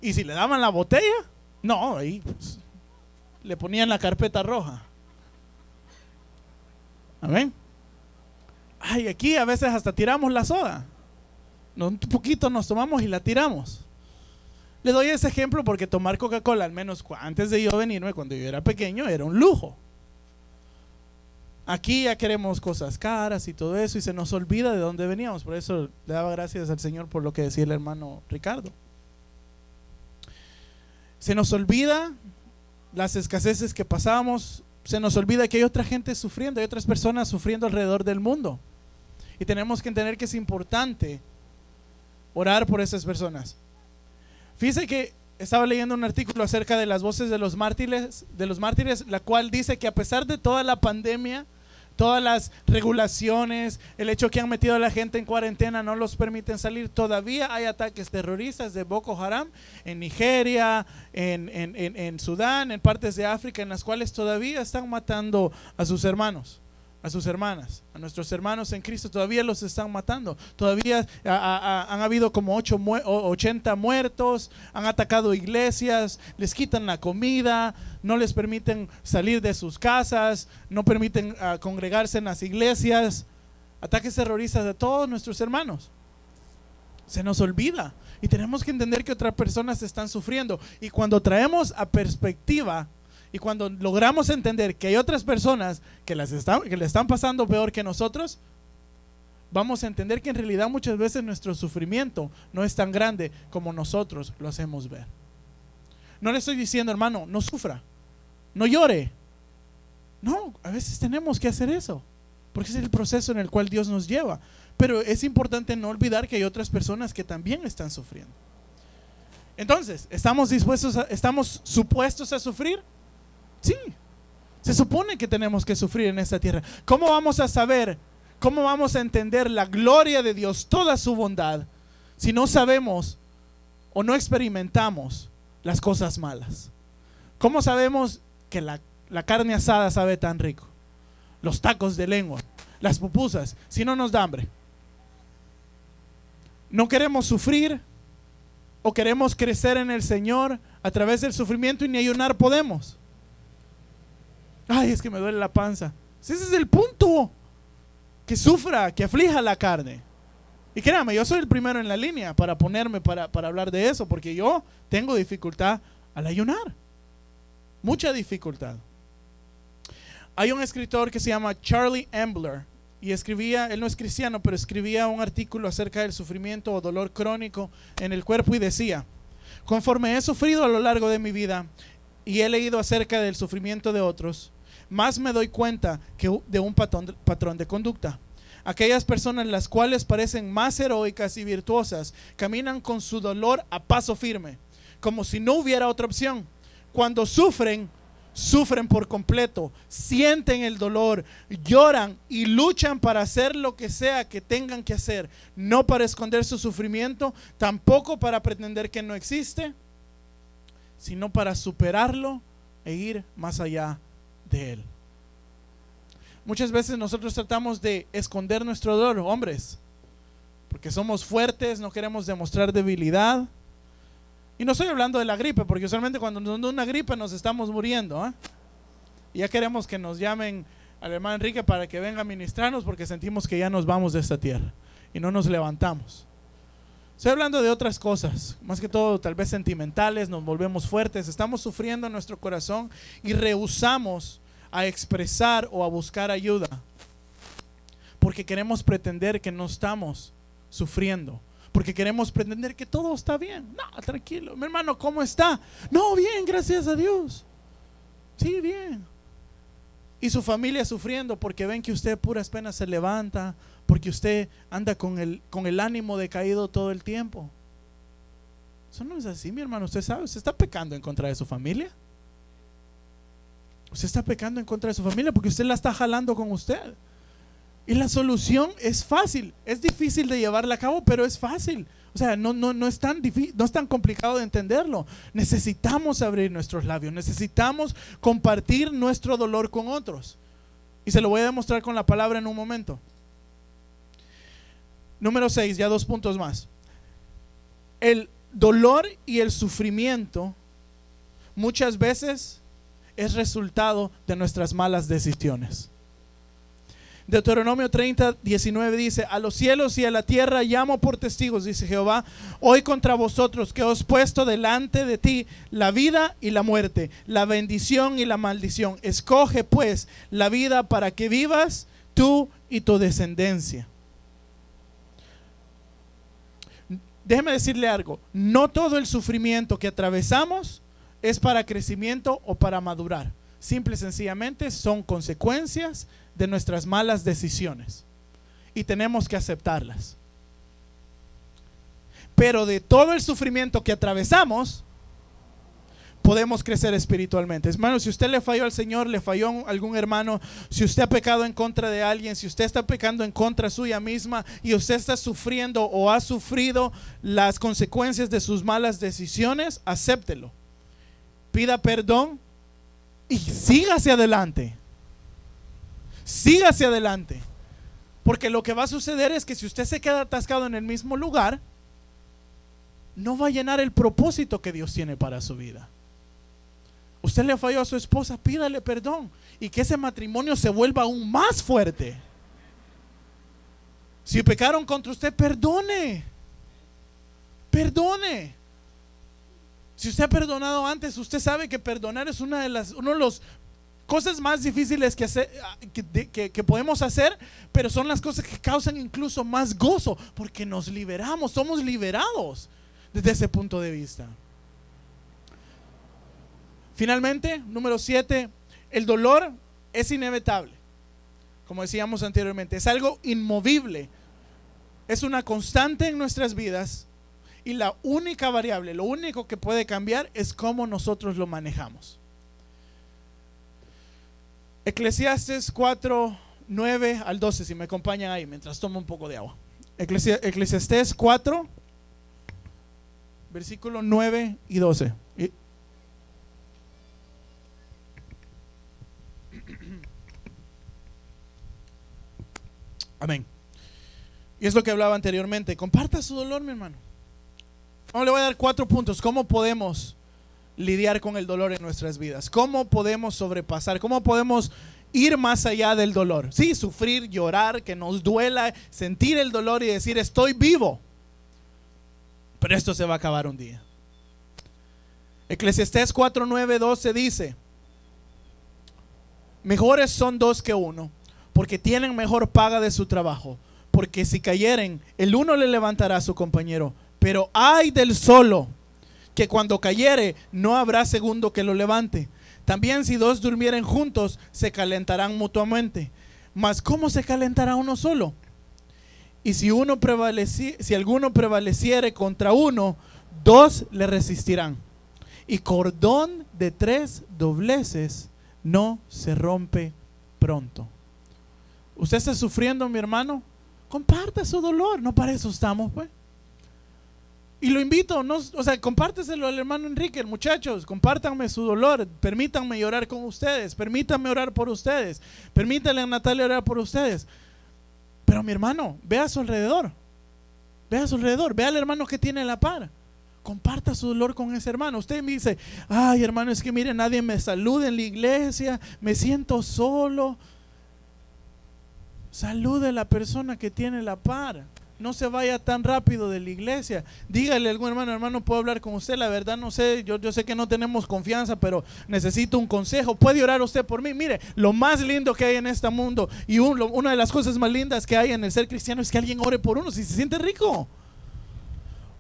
Y si le daban la botella, no, ahí pues, le ponían la carpeta roja. Amén. Ay, aquí a veces hasta tiramos la soda. Un poquito nos tomamos y la tiramos. Le doy ese ejemplo porque tomar Coca-Cola, al menos antes de yo venirme, cuando yo era pequeño, era un lujo. Aquí ya queremos cosas caras y todo eso y se nos olvida de dónde veníamos. Por eso le daba gracias al Señor por lo que decía el hermano Ricardo. Se nos olvida las escaseces que pasamos, se nos olvida que hay otra gente sufriendo, hay otras personas sufriendo alrededor del mundo. Y tenemos que entender que es importante orar por esas personas. Fíjese que estaba leyendo un artículo acerca de las voces de los mártires, de los mártires, la cual dice que a pesar de toda la pandemia, todas las regulaciones, el hecho que han metido a la gente en cuarentena no los permiten salir. Todavía hay ataques terroristas de Boko Haram en Nigeria, en, en Sudán, en partes de África, en las cuales todavía están matando a sus hermanos a sus hermanas, a nuestros hermanos en Cristo, todavía los están matando. Todavía han habido como 8, 80 muertos, han atacado iglesias, les quitan la comida, no les permiten salir de sus casas, no permiten ah, congregarse en las iglesias. Ataques terroristas de todos nuestros hermanos. Se nos olvida y tenemos que entender que otras personas están sufriendo. Y cuando traemos a perspectiva y cuando logramos entender que hay otras personas que, las están, que le están pasando peor que nosotros, vamos a entender que en realidad muchas veces nuestro sufrimiento no es tan grande como nosotros lo hacemos ver. No le estoy diciendo, hermano, no sufra, no llore. No, a veces tenemos que hacer eso, porque es el proceso en el cual Dios nos lleva. Pero es importante no olvidar que hay otras personas que también están sufriendo. Entonces, ¿estamos dispuestos, estamos supuestos a sufrir? Sí, se supone que tenemos que sufrir en esta tierra. ¿Cómo vamos a saber, cómo vamos a entender la gloria de Dios, toda su bondad, si no sabemos o no experimentamos las cosas malas? ¿Cómo sabemos que la, carne asada sabe tan rico? Los tacos de lengua, las pupusas, si no nos da hambre. No queremos sufrir o queremos crecer en el Señor a través del sufrimiento y ni ayunar podemos. Ay, es que me duele la panza. Ese es el punto. Que sufra, que aflija la carne. Y créame, yo soy el primero en la línea para ponerme para, hablar de eso, porque yo tengo dificultad al ayunar. Mucha dificultad. Hay un escritor que se llama Charlie Ambler y escribía, él no es cristiano, pero escribía un artículo acerca del sufrimiento o dolor crónico en el cuerpo y decía, conforme he sufrido a lo largo de mi vida y he leído acerca del sufrimiento de otros, más me doy cuenta que de un patrón, de conducta. Aquellas personas las cuales parecen más heroicas y virtuosas caminan con su dolor a paso firme, como si no hubiera otra opción. Cuando sufren, sufren por completo, sienten el dolor, lloran y luchan para hacer lo que sea que tengan que hacer, no para esconder su sufrimiento, tampoco para pretender que no existe, sino para superarlo e ir más allá de Él. Muchas veces nosotros tratamos de esconder nuestro dolor, hombres, porque somos fuertes, no queremos demostrar debilidad. Y no estoy hablando de la gripe, porque usualmente cuando nos da una gripe nos estamos muriendo. ¿ah? Y ya queremos que nos llamen al hermano Enrique para que venga a ministrarnos porque sentimos que ya nos vamos de esta tierra y no nos levantamos. Estoy hablando de otras cosas, más que todo tal vez sentimentales, nos volvemos fuertes, estamos sufriendo en nuestro corazón y rehusamos a expresar o a buscar ayuda porque queremos pretender que no estamos sufriendo, porque queremos pretender que todo está bien. No, tranquilo, mi hermano, ¿cómo está? No, bien, gracias a Dios. Sí, bien. Y su familia sufriendo porque ven que usted puras penas se levanta, porque usted anda con el, con el ánimo decaído todo el tiempo. Eso no es así, mi hermano. Usted sabe, usted está pecando en contra de su familia. Usted está pecando en contra de su familia porque usted la está jalando con usted. Y la solución es fácil. Es difícil de llevarla a cabo, pero es fácil. O sea, no, no, no, es tan no es tan complicado de entenderlo. Necesitamos abrir nuestros labios. Necesitamos compartir nuestro dolor con otros. Y se lo voy a demostrar con la palabra en un momento. Número 6, ya dos puntos más. El dolor y el sufrimiento muchas veces es resultado de nuestras malas decisiones. Deuteronomio 30, 19 dice, a los cielos y a la tierra llamo por testigos, dice Jehová, hoy contra vosotros que os puesto delante de ti la vida y la muerte, la bendición y la maldición. Escoge pues la vida para que vivas tú y tu descendencia. Déjeme decirle algo, no todo el sufrimiento que atravesamos es para crecimiento o para madurar. Simple y sencillamente son consecuencias de nuestras malas decisiones y tenemos que aceptarlas. Pero de todo el sufrimiento que atravesamos, podemos crecer espiritualmente. Hermano, si usted le falló al Señor, le falló a algún hermano, si usted ha pecado en contra de alguien, si usted está pecando en contra suya misma y usted está sufriendo o ha sufrido las consecuencias de sus malas decisiones, acéptelo. Pida perdón y siga hacia adelante. Siga hacia adelante. Porque lo que va a suceder es que si usted se queda atascado en el mismo lugar, no va a llenar el propósito que Dios tiene para su vida. Usted le falló a su esposa, pídale perdón y que ese matrimonio se vuelva aún más fuerte. Si pecaron contra usted, perdone. Perdone. Si usted ha perdonado antes, usted sabe que perdonar es una de las uno de los cosas más difíciles que, hacer, que, que, podemos hacer, pero son las cosas que causan incluso más gozo, porque nos liberamos, somos liberados desde ese punto de vista. Finalmente, número siete, el dolor es inevitable. Como decíamos anteriormente, es algo inmovible. Es una constante en nuestras vidas y la única variable, lo único que puede cambiar es cómo nosotros lo manejamos. Eclesiastes 4, 9 al 12, si me acompañan ahí, mientras tomo un poco de agua. Eclesiastes 4, versículo 9 y 12. Amén. Y es lo que hablaba anteriormente. Comparta su dolor, mi hermano. Vamos, le voy a dar cuatro puntos. ¿Cómo podemos lidiar con el dolor en nuestras vidas? ¿Cómo podemos sobrepasar? ¿Cómo podemos ir más allá del dolor? Sí, sufrir, llorar, que nos duela, sentir el dolor y decir, estoy vivo. Pero esto se va a acabar un día. Eclesiastés 4, 9, 12 dice, mejores son dos que uno, porque tienen mejor paga de su trabajo. Porque si cayeren, el uno le levantará a su compañero pero hay del solo, que cuando cayere no habrá segundo que lo levante. También si dos durmieren juntos, se calentarán mutuamente. Mas ¿cómo se calentará uno solo? Y si uno si alguno prevaleciere contra uno, dos le resistirán. Y cordón de tres dobleces no se rompe pronto. ¿Usted está sufriendo, mi hermano? Comparta su dolor, no para eso estamos, pues. Y lo invito, no, o sea, compárteselo al hermano Enrique, muchachos, compártanme su dolor, permítanme llorar con ustedes, permítanme orar por ustedes, permítanle a Natalia orar por ustedes. Pero mi hermano, vea a su alrededor, vea a su alrededor, vea al hermano que tiene la par. Comparta su dolor con ese hermano. Usted me dice, ay hermano, es que mire, nadie me saluda en la iglesia, me siento solo. Salude a la persona que tiene la par no se vaya tan rápido de la iglesia. Dígale a algún hermano, hermano, puedo hablar con usted. La verdad no sé, yo, yo sé que no tenemos confianza, pero necesito un consejo. ¿Puede orar usted por mí? Mire, lo más lindo que hay en este mundo y una de las cosas más lindas que hay en el ser cristiano es que alguien ore por uno si se siente rico.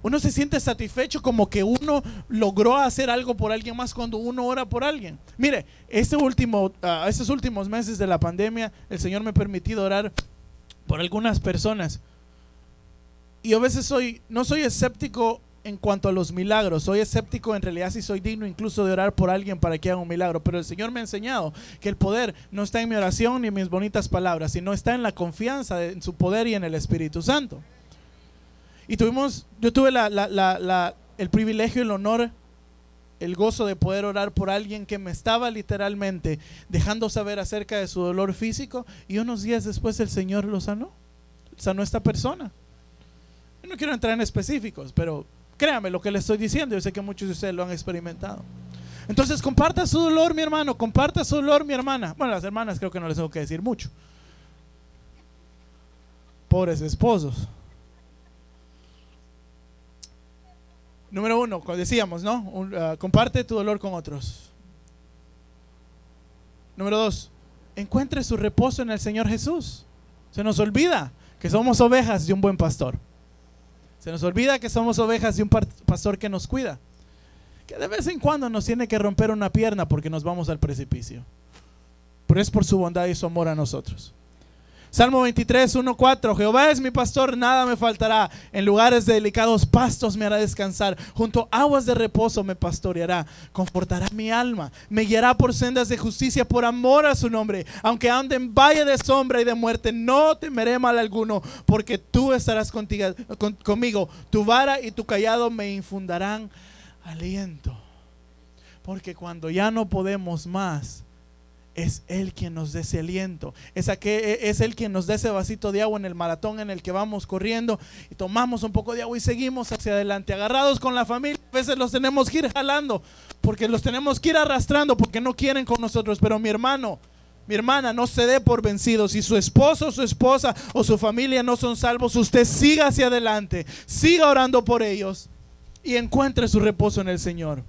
Uno se siente satisfecho como que uno logró hacer algo por alguien más cuando uno ora por alguien. Mire, este uh, estos últimos meses de la pandemia, el Señor me ha permitido orar por algunas personas y a veces soy, no soy escéptico en cuanto a los milagros, soy escéptico en realidad si soy digno incluso de orar por alguien para que haga un milagro, pero el Señor me ha enseñado que el poder no está en mi oración ni en mis bonitas palabras, sino está en la confianza en su poder y en el Espíritu Santo. Y tuvimos, yo tuve el privilegio, el honor, el gozo de poder orar por alguien que me estaba literalmente dejando saber acerca de su dolor físico y unos días después el Señor lo sanó, sanó a esta persona no quiero entrar en específicos, pero créame lo que le estoy diciendo. Yo sé que muchos de ustedes lo han experimentado. Entonces, comparta su dolor, mi hermano. Comparta su dolor, mi hermana. Bueno, las hermanas creo que no les tengo que decir mucho. Pobres esposos. Número uno, decíamos, ¿no? Ah, comparte tu dolor con otros. Número dos, encuentre su reposo en el Señor Jesús. Se nos olvida que somos ovejas de un buen pastor. Se nos olvida que somos ovejas de un pastor que nos cuida. Que de vez en cuando nos tiene que romper una pierna porque nos vamos al precipicio. Pero es por su bondad y su amor a nosotros. Salmo 23, 1, 4. Jehová es mi pastor, nada me faltará. En lugares de delicados pastos me hará descansar. Junto a aguas de reposo me pastoreará. Confortará mi alma. Me guiará por sendas de justicia por amor a su nombre. Aunque ande en valle de sombra y de muerte, no temeré mal alguno, porque tú estarás contigo- con- conmigo. Tu vara y tu callado me infundarán aliento. Porque cuando ya no podemos más, es Él quien nos da ese aliento. Es, aquel- es Él quien nos da ese vasito de agua en el maratón en el que vamos corriendo y tomamos un poco de agua y seguimos hacia adelante, agarrados con la familia. A veces los tenemos que ir jalando, porque los tenemos que ir arrastrando, porque no quieren con nosotros. Pero mi hermano, mi hermana, no se dé por vencido. Si su esposo, su esposa o su familia no son salvos, usted siga hacia adelante, siga orando por ellos y encuentre su reposo en el Señor.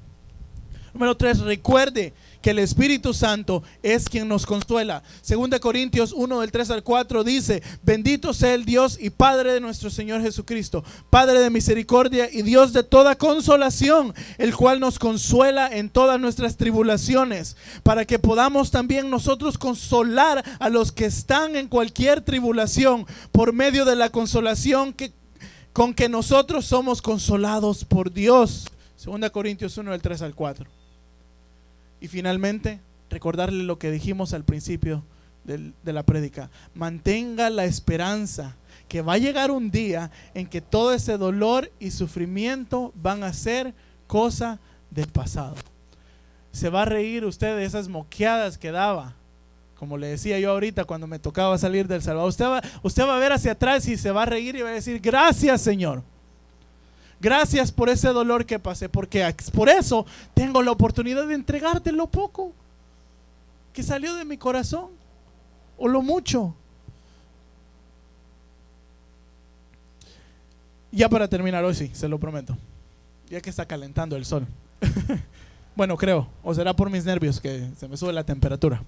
Número tres, recuerde que el Espíritu Santo es quien nos consuela. Segunda Corintios 1 del 3 al 4 dice, bendito sea el Dios y Padre de nuestro Señor Jesucristo, Padre de misericordia y Dios de toda consolación, el cual nos consuela en todas nuestras tribulaciones, para que podamos también nosotros consolar a los que están en cualquier tribulación por medio de la consolación que con que nosotros somos consolados por Dios. Segunda Corintios 1 del 3 al 4. Y finalmente, recordarle lo que dijimos al principio del- de la prédica. Mantenga la esperanza que va a llegar un día en que todo ese dolor y sufrimiento van a ser cosa del pasado. Se va a reír usted de esas moqueadas que daba. Como le decía yo ahorita cuando me tocaba salir del Salvador. Usted va, usted va a ver hacia atrás y se va a reír y va a decir, gracias Señor. Gracias por ese dolor que pasé, porque por eso tengo la oportunidad de entregarte lo poco que salió de mi corazón o lo mucho. Ya para terminar hoy sí, se lo prometo. Ya que está calentando el sol. bueno, creo, o será por mis nervios que se me sube la temperatura.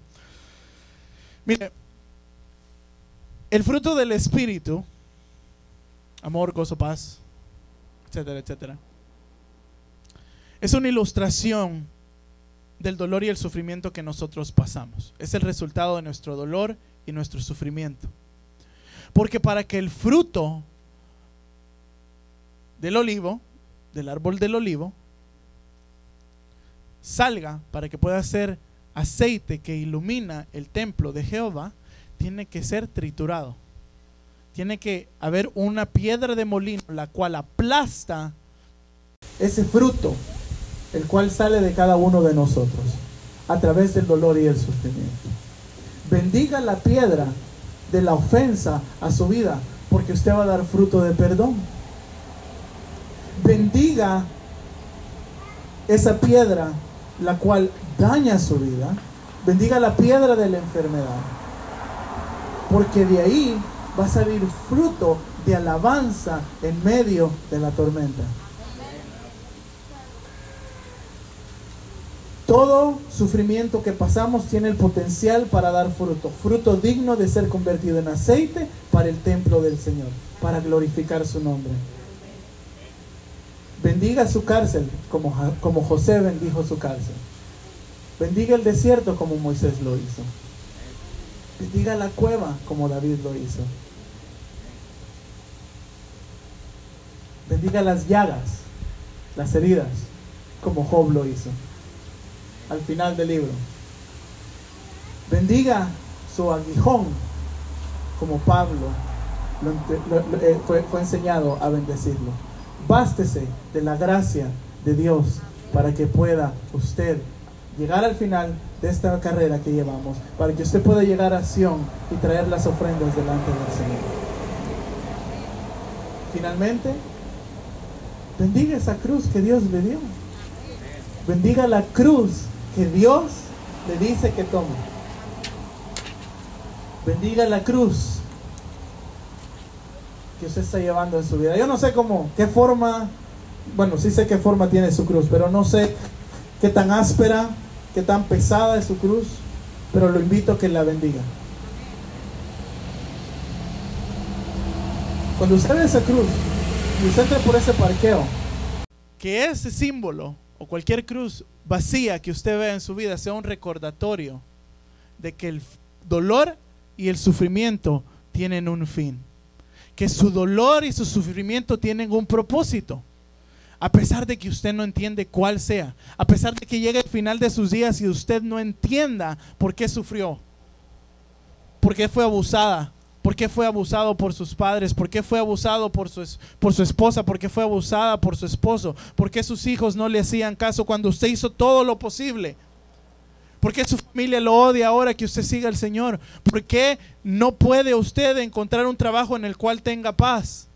Mire, el fruto del espíritu, amor, gozo, paz, etcétera, etcétera. Es una ilustración del dolor y el sufrimiento que nosotros pasamos. Es el resultado de nuestro dolor y nuestro sufrimiento. Porque para que el fruto del olivo, del árbol del olivo, salga, para que pueda ser aceite que ilumina el templo de Jehová, tiene que ser triturado tiene que haber una piedra de molino la cual aplasta ese fruto, el cual sale de cada uno de nosotros a través del dolor y el sufrimiento. Bendiga la piedra de la ofensa a su vida, porque usted va a dar fruto de perdón. Bendiga esa piedra la cual daña su vida. Bendiga la piedra de la enfermedad, porque de ahí va a salir fruto de alabanza en medio de la tormenta. Todo sufrimiento que pasamos tiene el potencial para dar fruto, fruto digno de ser convertido en aceite para el templo del Señor, para glorificar su nombre. Bendiga su cárcel como, como José bendijo su cárcel. Bendiga el desierto como Moisés lo hizo. Bendiga la cueva como David lo hizo. Bendiga las llagas, las heridas, como Job lo hizo. Al final del libro. Bendiga su aguijón, como Pablo eh, fue, fue enseñado a bendecirlo. Bástese de la gracia de Dios para que pueda usted llegar al final de esta carrera que llevamos, para que usted pueda llegar a Sion y traer las ofrendas delante del Señor. Finalmente, bendiga esa cruz que Dios le dio. Bendiga la cruz que Dios le dice que tome. Bendiga la cruz que usted está llevando en su vida. Yo no sé cómo, qué forma, bueno, sí sé qué forma tiene su cruz, pero no sé qué tan áspera, qué tan pesada es su cruz, pero lo invito a que la bendiga. Cuando usted ve esa cruz y por ese parqueo, que ese símbolo o cualquier cruz vacía que usted vea en su vida sea un recordatorio de que el dolor y el sufrimiento tienen un fin. Que su dolor y su sufrimiento tienen un propósito. A pesar de que usted no entiende cuál sea. A pesar de que llegue el final de sus días y usted no entienda por qué sufrió. Por qué fue abusada. ¿Por qué fue abusado por sus padres? ¿Por qué fue abusado por su, por su esposa? ¿Por qué fue abusada por su esposo? ¿Por qué sus hijos no le hacían caso cuando usted hizo todo lo posible? ¿Por qué su familia lo odia ahora que usted siga al Señor? ¿Por qué no puede usted encontrar un trabajo en el cual tenga paz?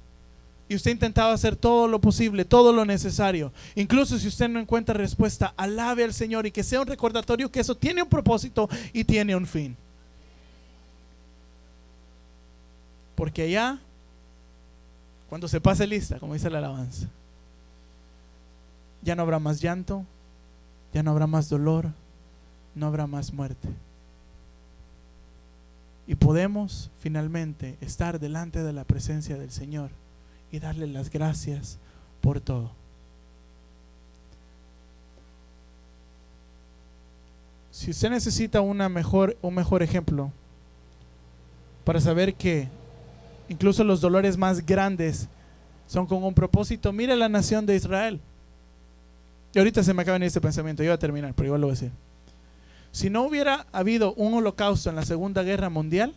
Y usted intentaba hacer todo lo posible, todo lo necesario. Incluso si usted no encuentra respuesta, alabe al Señor y que sea un recordatorio que eso tiene un propósito y tiene un fin. Porque allá, cuando se pase lista, como dice la alabanza, ya no habrá más llanto, ya no habrá más dolor, no habrá más muerte. Y podemos finalmente estar delante de la presencia del Señor y darle las gracias por todo. Si usted necesita una mejor, un mejor ejemplo para saber que Incluso los dolores más grandes son con un propósito. Mire la nación de Israel. Y ahorita se me acaba de venir este pensamiento, yo voy a terminar, pero igual lo voy a decir. Si no hubiera habido un holocausto en la Segunda Guerra Mundial,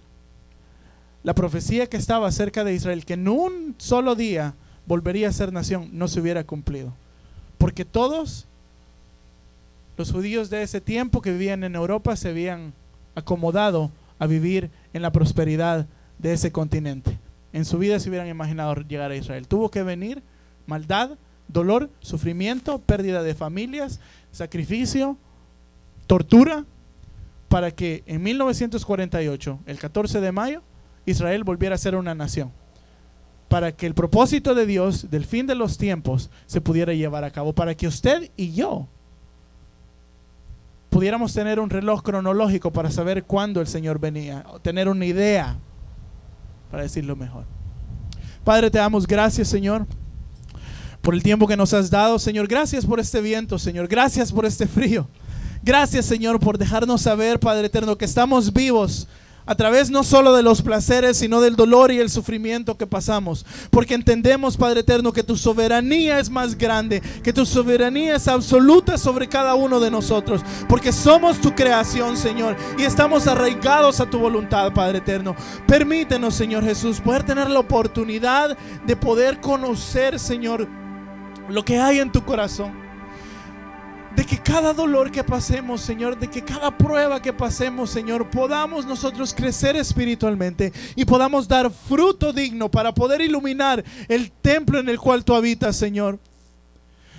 la profecía que estaba acerca de Israel, que en un solo día volvería a ser nación, no se hubiera cumplido. Porque todos los judíos de ese tiempo que vivían en Europa se habían acomodado a vivir en la prosperidad de ese continente. En su vida se hubieran imaginado llegar a Israel. Tuvo que venir maldad, dolor, sufrimiento, pérdida de familias, sacrificio, tortura, para que en 1948, el 14 de mayo, Israel volviera a ser una nación. Para que el propósito de Dios del fin de los tiempos se pudiera llevar a cabo. Para que usted y yo pudiéramos tener un reloj cronológico para saber cuándo el Señor venía, tener una idea para decirlo mejor. Padre, te damos gracias, Señor, por el tiempo que nos has dado, Señor. Gracias por este viento, Señor. Gracias por este frío. Gracias, Señor, por dejarnos saber, Padre eterno, que estamos vivos a través no solo de los placeres, sino del dolor y el sufrimiento que pasamos. Porque entendemos, Padre Eterno, que tu soberanía es más grande, que tu soberanía es absoluta sobre cada uno de nosotros. Porque somos tu creación, Señor, y estamos arraigados a tu voluntad, Padre Eterno. Permítenos, Señor Jesús, poder tener la oportunidad de poder conocer, Señor, lo que hay en tu corazón de que cada dolor que pasemos, Señor, de que cada prueba que pasemos, Señor, podamos nosotros crecer espiritualmente y podamos dar fruto digno para poder iluminar el templo en el cual tú habitas, Señor.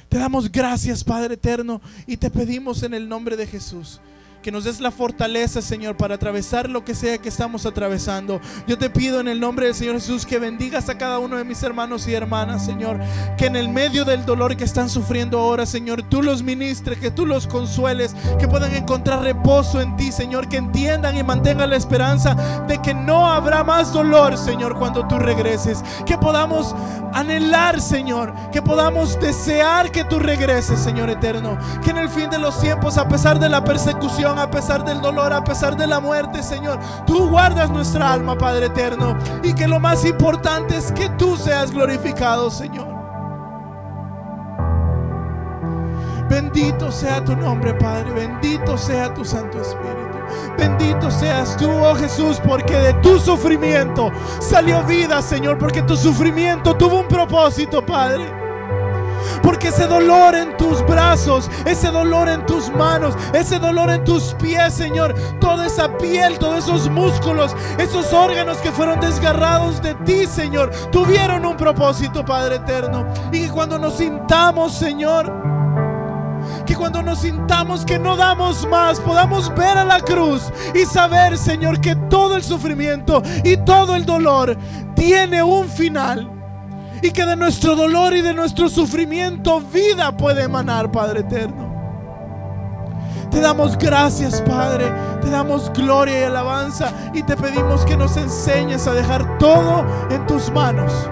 Te damos gracias, Padre eterno, y te pedimos en el nombre de Jesús que nos des la fortaleza, Señor, para atravesar lo que sea que estamos atravesando. Yo te pido en el nombre del Señor Jesús que bendigas a cada uno de mis hermanos y hermanas, Señor. Que en el medio del dolor que están sufriendo ahora, Señor, tú los ministres, que tú los consueles, que puedan encontrar reposo en ti, Señor. Que entiendan y mantengan la esperanza de que no habrá más dolor, Señor, cuando tú regreses. Que podamos anhelar, Señor. Que podamos desear que tú regreses, Señor eterno. Que en el fin de los tiempos, a pesar de la persecución, a pesar del dolor, a pesar de la muerte, Señor. Tú guardas nuestra alma, Padre eterno. Y que lo más importante es que tú seas glorificado, Señor. Bendito sea tu nombre, Padre. Bendito sea tu Santo Espíritu. Bendito seas tú, oh Jesús, porque de tu sufrimiento salió vida, Señor. Porque tu sufrimiento tuvo un propósito, Padre. Porque ese dolor en tus brazos, ese dolor en tus manos, ese dolor en tus pies, Señor, toda esa piel, todos esos músculos, esos órganos que fueron desgarrados de ti, Señor, tuvieron un propósito, Padre eterno. Y que cuando nos sintamos, Señor, Que cuando nos sintamos que no damos más, podamos ver a la cruz y saber, Señor, que todo el sufrimiento y todo el dolor tiene un final. Y que de nuestro dolor y de nuestro sufrimiento vida puede emanar, Padre eterno. Te damos gracias, Padre. Te damos gloria y alabanza. Y te pedimos que nos enseñes a dejar todo en tus manos.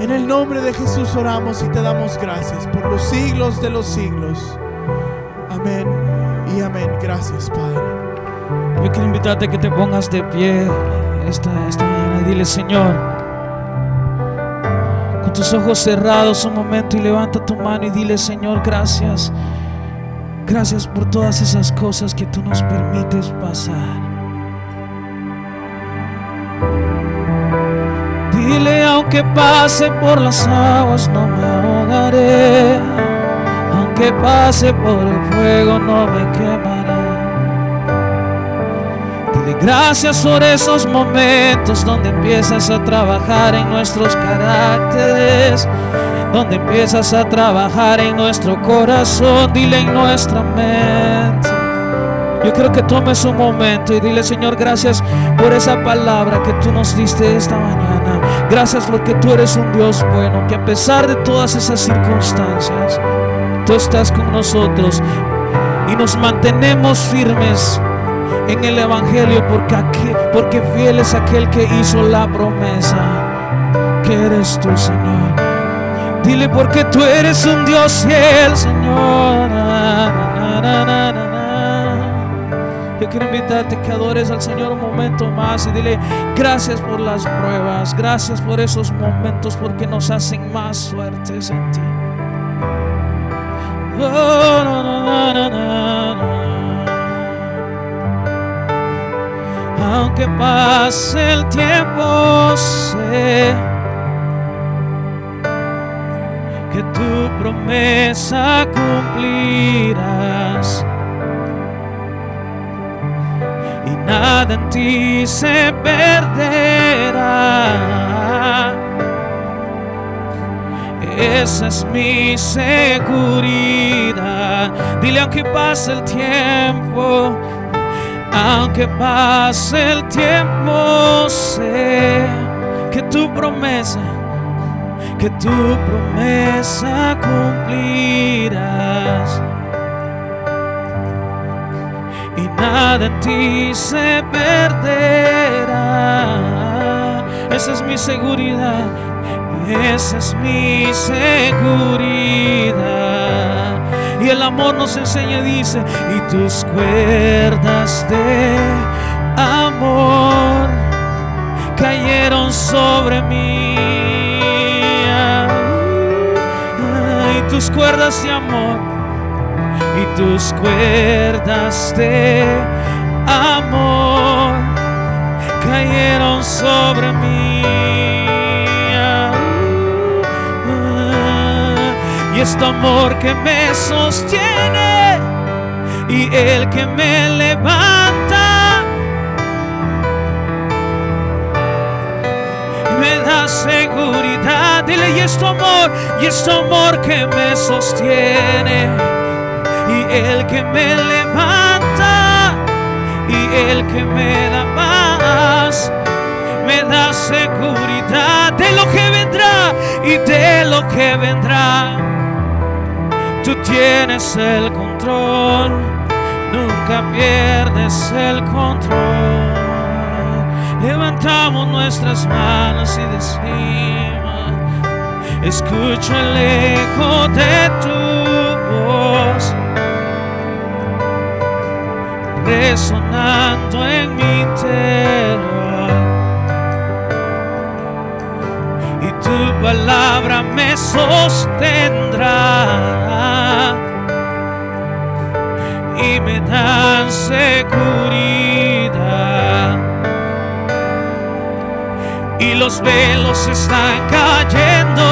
En el nombre de Jesús oramos y te damos gracias por los siglos de los siglos. Amén y amén. Gracias, Padre.
Yo quiero invitarte a que te pongas de pie esta, esta mañana y dile, Señor, tus ojos cerrados un momento y levanta tu mano y dile, Señor, gracias. Gracias por todas esas cosas que tú nos permites pasar. Dile, aunque pase por las aguas, no me ahogaré. Aunque pase por el fuego, no me quemaré. Gracias por esos momentos donde empiezas a trabajar en nuestros caracteres donde empiezas a trabajar en nuestro corazón, dile en nuestra mente. Yo creo que tomes un momento y dile, Señor, gracias por esa palabra que tú nos diste esta mañana. Gracias porque tú eres un Dios bueno, que a pesar de todas esas circunstancias, tú estás con nosotros y nos mantenemos firmes en el Evangelio porque, porque fiel es aquel que hizo la promesa, que eres tú, Señor. Dile porque tú eres un Dios fiel, Señor. Yo quiero invitarte que adores al Señor un momento más y dile gracias por las pruebas, gracias por esos momentos porque nos hacen más fuertes en ti. Aunque pase el tiempo, sé que tu promesa cumplirás. Y nada en ti se perderá. Esa es mi seguridad. Dile aunque pase el tiempo, aunque pase el tiempo, sé que tu promesa que tu promesa cumplirás. Y nada en ti se perderá. Esa es mi seguridad. Esa es mi seguridad. Y el amor nos enseña y dice, y tus cuerdas de amor cayeron sobre mí tus cuerdas de amor y tus cuerdas de amor cayeron sobre mí. Y este amor que me sostiene y el que me levanta. Me da seguridad. Dile, y es tu amor, y es tu amor que me sostiene, y el que me levanta, y el que me da paz, me da seguridad de lo que vendrá y de lo que vendrá. Tú tienes el control, nunca pierdes el control. Levantamos nuestras manos y decimos, escucho el eco de tu voz resonando en mi interior y tu palabra me y me da seguridad y los velos están cayendo.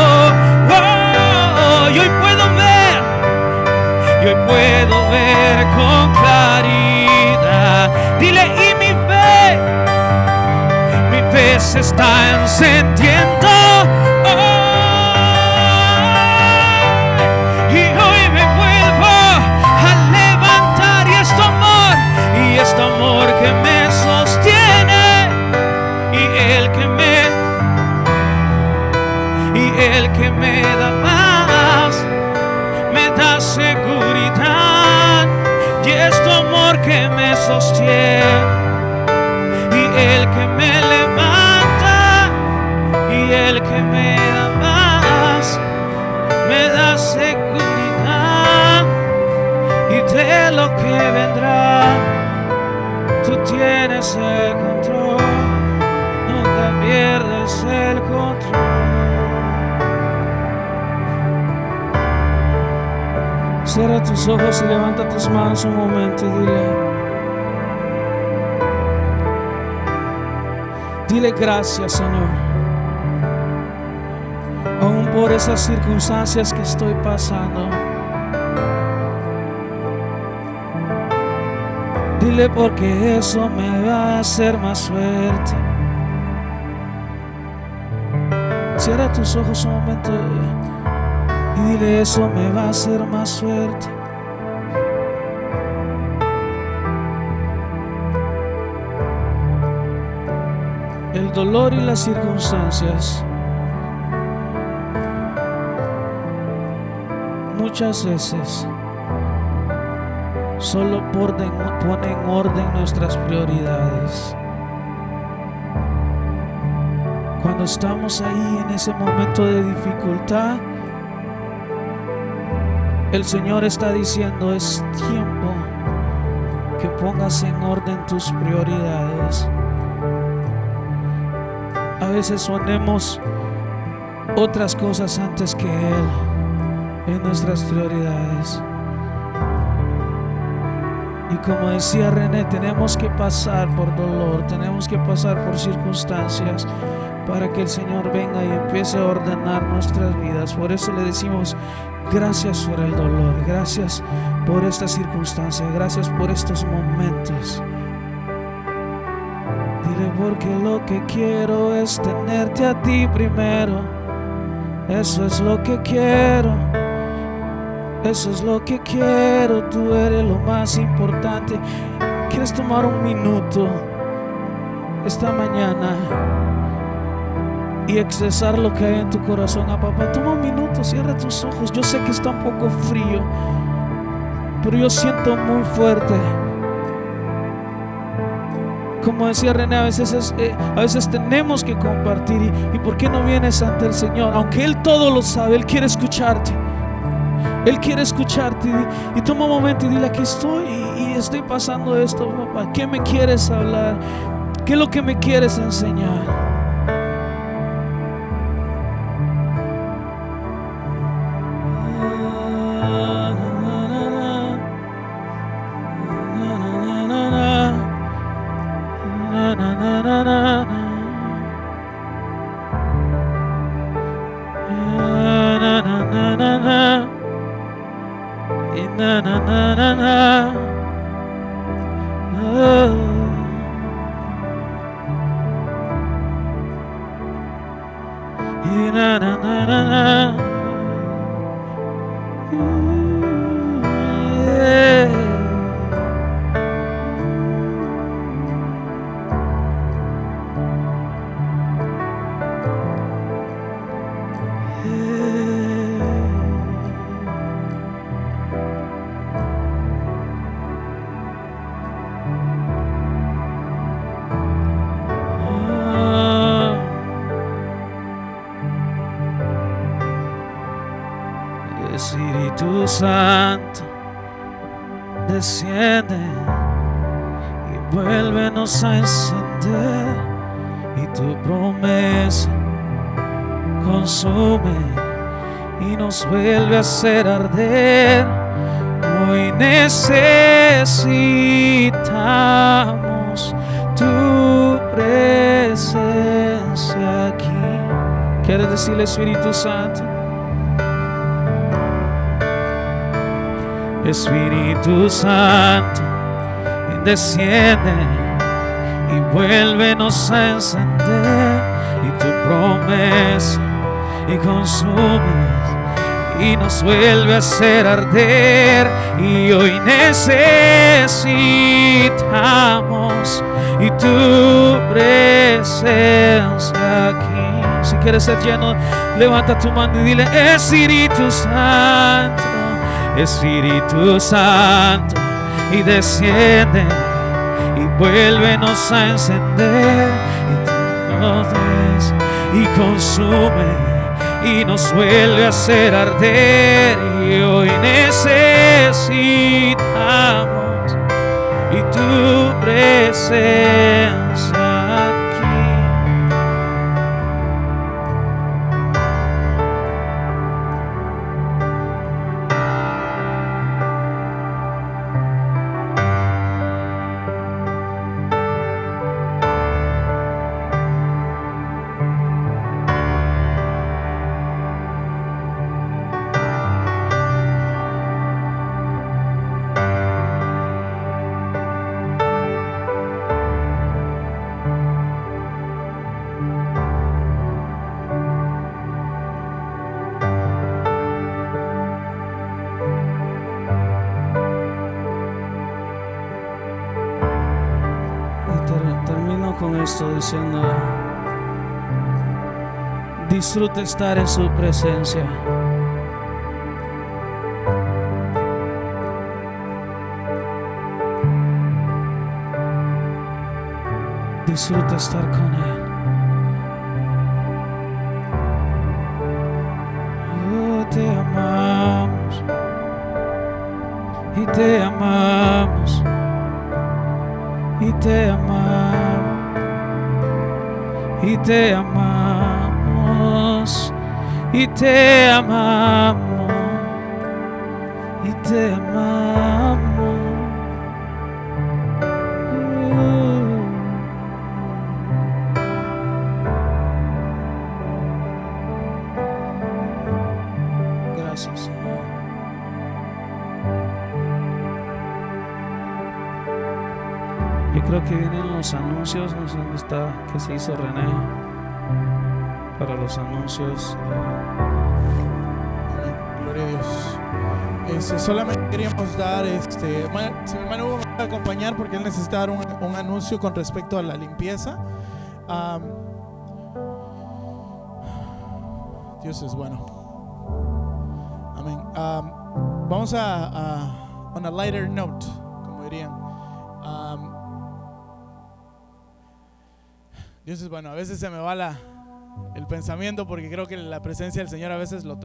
Oh, hoy puedo ver, y hoy puedo ver con claridad. Dile, y mi fe, mi fe se está encendiendo. Que vendrá, tú tienes el control, nunca pierdes el control. Cierra tus ojos y levanta tus manos un momento y dile. Dile gracias, Señor. Aún por esas circunstancias que estoy pasando. Dile porque eso me va a hacer más fuerte. Cierra tus ojos un momento y dile eso me va a hacer más fuerte. El dolor y las circunstancias muchas veces solo ponen en orden nuestras prioridades. Cuando estamos ahí en ese momento de dificultad, el Señor está diciendo, es tiempo que pongas en orden tus prioridades. A veces ponemos otras cosas antes que Él en nuestras prioridades. Como decía René, tenemos que pasar por dolor, tenemos que pasar por circunstancias para que el Señor venga y empiece a ordenar nuestras vidas. Por eso le decimos, Gracias por el dolor, gracias por esta circunstancia, gracias por estos momentos. Dile porque lo que quiero es tenerte a ti primero. Eso es lo que quiero. Eso es lo que quiero. Tú eres lo más importante. ¿Quieres tomar un minuto esta mañana? y expresar lo que hay en tu corazón a papá. Toma un minuto, cierra tus ojos. Yo sé que está un poco frío, pero yo siento muy fuerte. Como decía René, a veces, eh, a veces tenemos que compartir. Y, por qué no vienes ante el Señor? Aunque Él todo lo sabe, Él quiere escucharte. Él quiere escucharte. Y, toma un momento y dile, aquí estoy y estoy pasando esto, papá. ¿Qué me quieres hablar? ¿Qué es lo que me quieres enseñar? Hacer arder. Hoy necesitamos tu presencia aquí. ¿Quieres decirle Espíritu Santo? Espíritu Santo, desciende y vuélvenos a encender y tu promesa y consume y nos vuelve a hacer arder y hoy necesitamos y tu presencia aquí. Si quieres ser lleno, levanta tu mano y dile Espíritu Santo, Espíritu Santo, y desciende y vuélvenos a encender y tú y consume y nos vuelve a hacer arder y hoy necesitamos y tu presencia diciendo, disfrute estar en su presencia. Disfrute estar con Él. Oh, te amamos y te amamos y te amamos y te amamos y te amamos y te amamos. Que se hizo René para los anuncios.
Gloria a Dios. Este, solamente queríamos dar, este, si mi hermano me puede acompañar porque él necesita un, un anuncio con respecto a la limpieza. Dios es bueno. Amén. Am, vamos a, a, a lighter note, Es bueno. A veces se me va la, el pensamiento porque creo que la presencia del Señor a veces lo